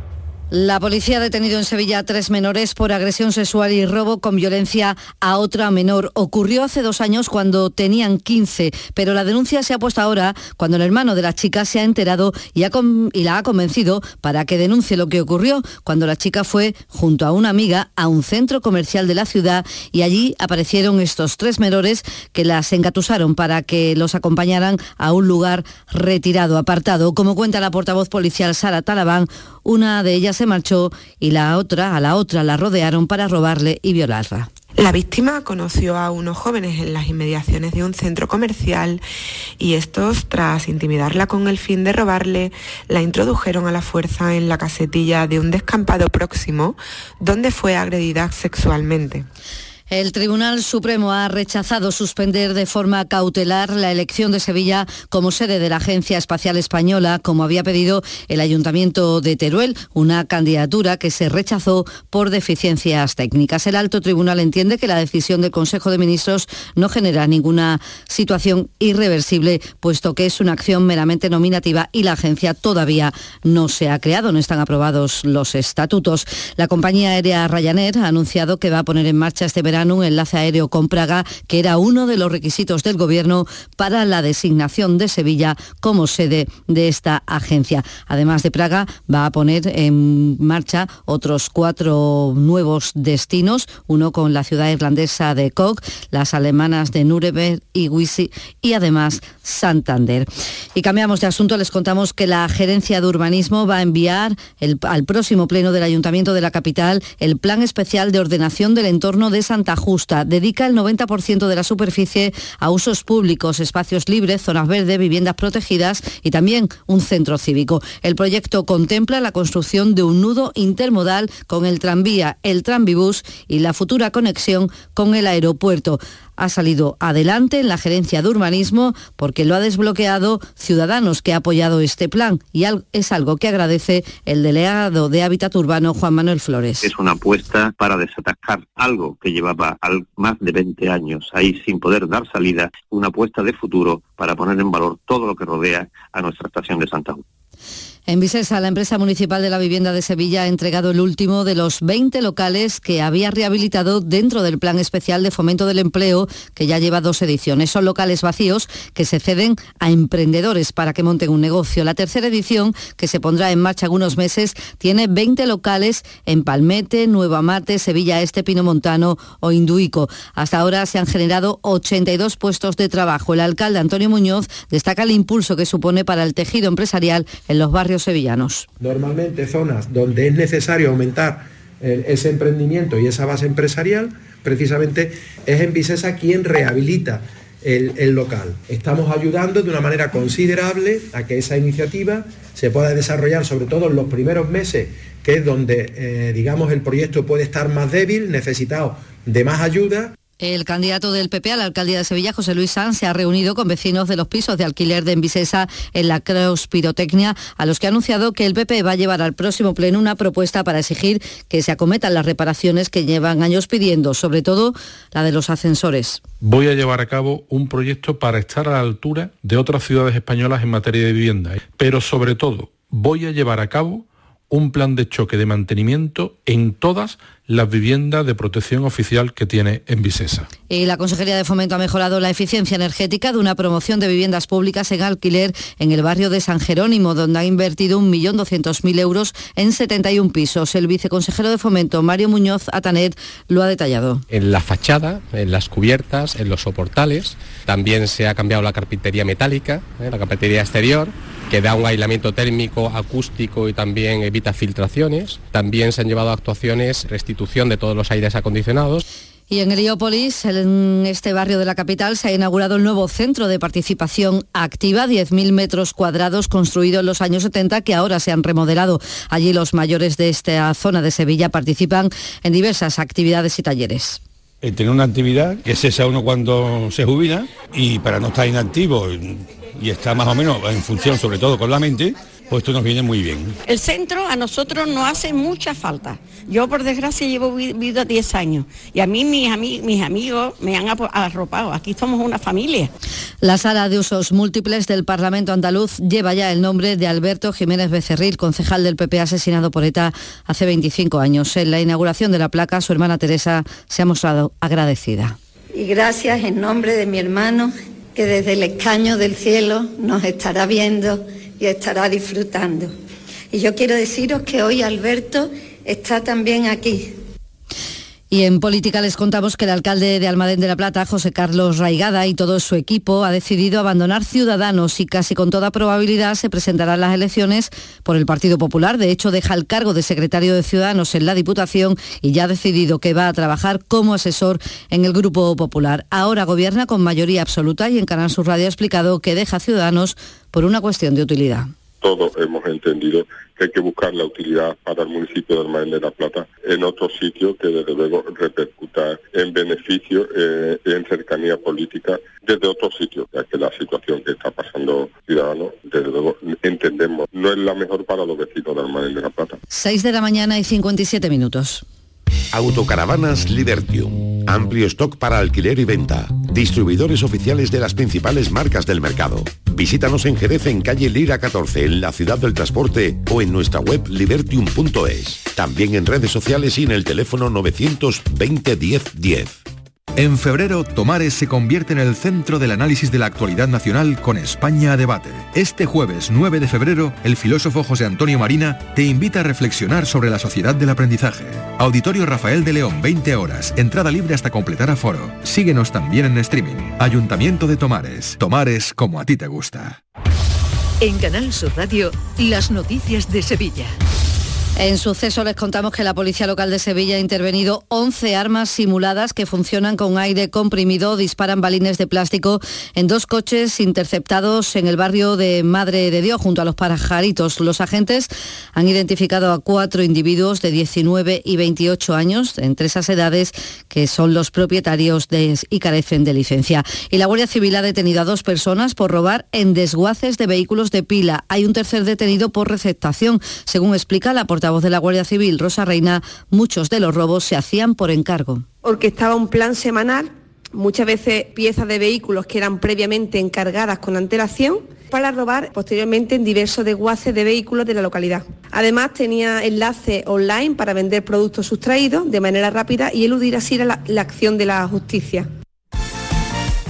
La policía ha detenido en Sevilla a tres menores por agresión sexual y robo con violencia a otra menor. Ocurrió hace dos años cuando tenían 15, pero la denuncia se ha puesto ahora cuando el hermano de la chica se ha enterado y, la ha convencido para que denuncie lo que ocurrió cuando la chica fue junto a una amiga a un centro comercial de la ciudad y allí aparecieron estos tres menores que las engatusaron para que los acompañaran a un lugar retirado, apartado. Como cuenta la portavoz policial Sara Talabán, una de ellas se marchó y la otra, a la otra la rodearon para robarle y violarla. La víctima conoció a unos jóvenes en las inmediaciones de un centro comercial y estos, tras intimidarla con el fin de robarle, la introdujeron a la fuerza en la casetilla de un descampado próximo donde fue agredida sexualmente. El Tribunal Supremo ha rechazado suspender de forma cautelar la elección de Sevilla como sede de la Agencia Espacial Española, como había pedido el Ayuntamiento de Teruel, una candidatura que se rechazó por deficiencias técnicas. El alto tribunal entiende que la decisión del Consejo de Ministros no genera ninguna situación irreversible, puesto que es una acción meramente nominativa y la agencia todavía no se ha creado, no están aprobados los estatutos. La compañía aérea Ryanair ha anunciado que va a poner en marcha este verano un enlace aéreo con Praga, que era uno de los requisitos del Gobierno para la designación de Sevilla como sede de esta agencia. Además de Praga, va a poner en marcha otros cuatro nuevos destinos, uno con la ciudad irlandesa de Kok, las alemanas de Nuremberg y Wisi y además Santander. Y cambiamos de asunto, les contamos que la Gerencia de Urbanismo va a enviar al próximo pleno del Ayuntamiento de la capital el Plan Especial de Ordenación del Entorno de Justa. Dedica el 90% de la superficie a usos públicos, espacios libres, zonas verdes, viviendas protegidas y también un centro cívico. El proyecto contempla la construcción de un nudo intermodal con el tranvía, el tranvibús y la futura conexión con el aeropuerto ha salido adelante en la gerencia de urbanismo porque lo ha desbloqueado Ciudadanos que ha apoyado este plan y es algo que agradece el delegado de Hábitat Urbano Juan Manuel Flores. Es una apuesta para desatascar algo que llevaba más de 20 años ahí sin poder dar salida, una apuesta de futuro para poner en valor todo lo que rodea a nuestra estación de Santa Cruz. En Visesa, la empresa municipal de la vivienda de Sevilla ha entregado el último de los 20 locales que había rehabilitado dentro del Plan Especial de Fomento del Empleo, que ya lleva dos ediciones. Son locales vacíos que se ceden a emprendedores para que monten un negocio. La tercera edición, que se pondrá en marcha algunos meses, tiene 20 locales en Palmete, Nueva Mate, Sevilla Este, Pinomontano o Induico. Hasta ahora se han generado 82 puestos de trabajo. El alcalde Antonio Muñoz destaca el impulso que supone para el tejido empresarial en los barrios sevillanos. Normalmente zonas donde es necesario aumentar ese emprendimiento y esa base empresarial, precisamente es en Vicesa quien rehabilita el, local. Estamos ayudando de una manera considerable a que esa iniciativa se pueda desarrollar, sobre todo en los primeros meses, que es donde, eh, digamos, el proyecto puede estar más débil, necesitado de más ayuda. El candidato del PP a la alcaldía de Sevilla, José Luis Sanz, se ha reunido con vecinos de los pisos de alquiler de Envisesa en la Creos Pirotecnia, a los que ha anunciado que el PP va a llevar al próximo pleno una propuesta para exigir que se acometan las reparaciones que llevan años pidiendo, sobre todo la de los ascensores. Voy a llevar a cabo un proyecto para estar a la altura de otras ciudades españolas en materia de vivienda, pero sobre todo voy a llevar a cabo un plan de choque de mantenimiento en todas las viviendas de protección oficial que tiene en Visesa. Y la Consejería de Fomento ha mejorado la eficiencia energética de una promoción de viviendas públicas en alquiler en el barrio de San Jerónimo, donde ha invertido 1.200.000 euros en 71 pisos. El viceconsejero de Fomento, Mario Muñoz Atanet, lo ha detallado. En la fachada, en las cubiertas, en los soportales, también se ha cambiado la carpintería metálica, ¿eh? la carpintería exterior, que da un aislamiento térmico, acústico y también evita filtraciones. También se han llevado actuaciones, de todos los aires acondicionados. Y en Heliópolis, en este barrio de la capital, se ha inaugurado el nuevo centro de participación activa, 10.000 metros cuadrados construido en los años 70 que ahora se han remodelado. Allí los mayores de esta zona de Sevilla participan en diversas actividades y talleres tener una actividad que es esa uno cuando se jubila y para no estar inactivo y está más o menos en función sobre todo con la mente, pues esto nos viene muy bien. El centro a nosotros nos hace mucha falta. Yo por desgracia llevo vivido 10 años y a mí mis, mis amigos me han arropado. Aquí somos una familia. La sala de usos múltiples del Parlamento andaluz lleva ya el nombre de Alberto Jiménez Becerril, concejal del PP asesinado por ETA hace 25 años. En la inauguración de la placa, su hermana Teresa se ha mostrado agradecida. Y gracias en nombre de mi hermano que desde el escaño del cielo nos estará viendo y estará disfrutando. Y yo quiero deciros que hoy Alberto está también aquí, y en política les contamos que el alcalde de Almadén de la Plata, José Carlos Raigada, y todo su equipo ha decidido abandonar Ciudadanos y casi con toda probabilidad se presentarán las elecciones por el Partido Popular. De hecho, deja el cargo de secretario de Ciudadanos en la Diputación y ya ha decidido que va a trabajar como asesor en el Grupo Popular. Ahora gobierna con mayoría absoluta y en Canal Sur Radio ha explicado que deja Ciudadanos por una cuestión de utilidad todos hemos entendido que hay que buscar la utilidad para el municipio de Almaén de la Plata en otro sitio que desde luego repercuta en beneficio, eh, en cercanía política desde otro sitio, ya que la situación que está pasando Ciudadanos, desde luego entendemos, no es la mejor para los vecinos de Almaén de la Plata. 6 de la mañana y 57 minutos. Autocaravanas Libertium. Amplio stock para alquiler y venta. Distribuidores oficiales de las principales marcas del mercado. Visítanos en Jerez en calle Lira 14 en la ciudad del transporte o en nuestra web libertium.es. También en redes sociales y en el teléfono 920 10 10. En febrero, Tomares se convierte en el centro del análisis de la actualidad nacional con España a debate. Este jueves 9 de febrero, el filósofo José Antonio Marina te invita a reflexionar sobre la sociedad del aprendizaje. Auditorio Rafael de León, 20 horas, entrada libre hasta completar aforo. Síguenos también en streaming. Ayuntamiento de Tomares. Tomares como a ti te gusta. En Canal Sur Radio, las noticias de Sevilla. En suceso les contamos que la Policía Local de Sevilla ha intervenido 11 armas simuladas que funcionan con aire comprimido, disparan balines de plástico en dos coches interceptados en el barrio de Madre de Dios junto a los Parajaritos. Los agentes han identificado a cuatro individuos de 19 y 28 años, entre esas edades, que son los propietarios y carecen de licencia. Y la Guardia Civil ha detenido a dos personas por robar en desguaces de vehículos de pila. Hay un tercer detenido por receptación, según explica la portavoz de la Guardia Civil, Rosa Reina, muchos de los robos se hacían por encargo. Porque estaba un plan semanal muchas veces piezas de vehículos que eran previamente encargadas con antelación para robar posteriormente en diversos desguaces de vehículos de la localidad. Además tenía enlace online para vender productos sustraídos de manera rápida y eludir así la acción de la justicia.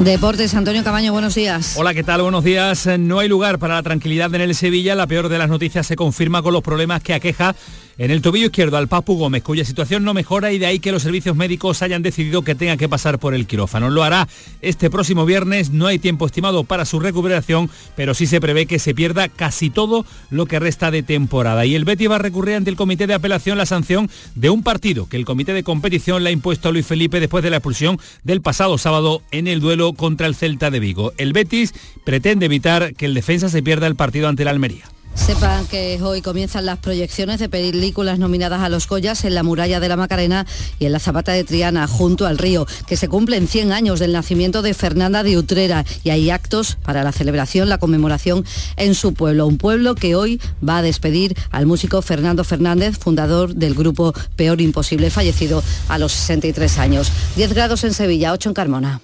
Deportes, Antonio Camaño, buenos días. Hola, ¿qué tal? Buenos días. No hay lugar para la tranquilidad en el Sevilla. La peor de las noticias se confirma con los problemas que aqueja en el tobillo izquierdo al Papu Gómez, cuya situación no mejora y de ahí que los servicios médicos hayan decidido que tenga que pasar por el quirófano. Lo hará este próximo viernes, no hay tiempo estimado para su recuperación, pero sí se prevé que se pierda casi todo lo que resta de temporada. Y el Betty va a recurrir ante el comité de apelación la sanción de un partido que el comité de competición le ha impuesto a Luis Felipe después de la expulsión del pasado sábado en el duelo contra el Celta de Vigo. El Betis pretende evitar que el defensa se pierda el partido ante la Almería. Sepan que hoy comienzan las proyecciones de películas nominadas a los Goyas en la muralla de la Macarena y en la Zapata de Triana, junto al río, que se cumplen 100 años del nacimiento de Fernanda de Utrera y hay actos para la celebración, la conmemoración en su pueblo, un pueblo que hoy va a despedir al músico Fernando Fernández, fundador del grupo Peor Imposible, fallecido a los 63 años. 10 grados en Sevilla, 8 en Carmona.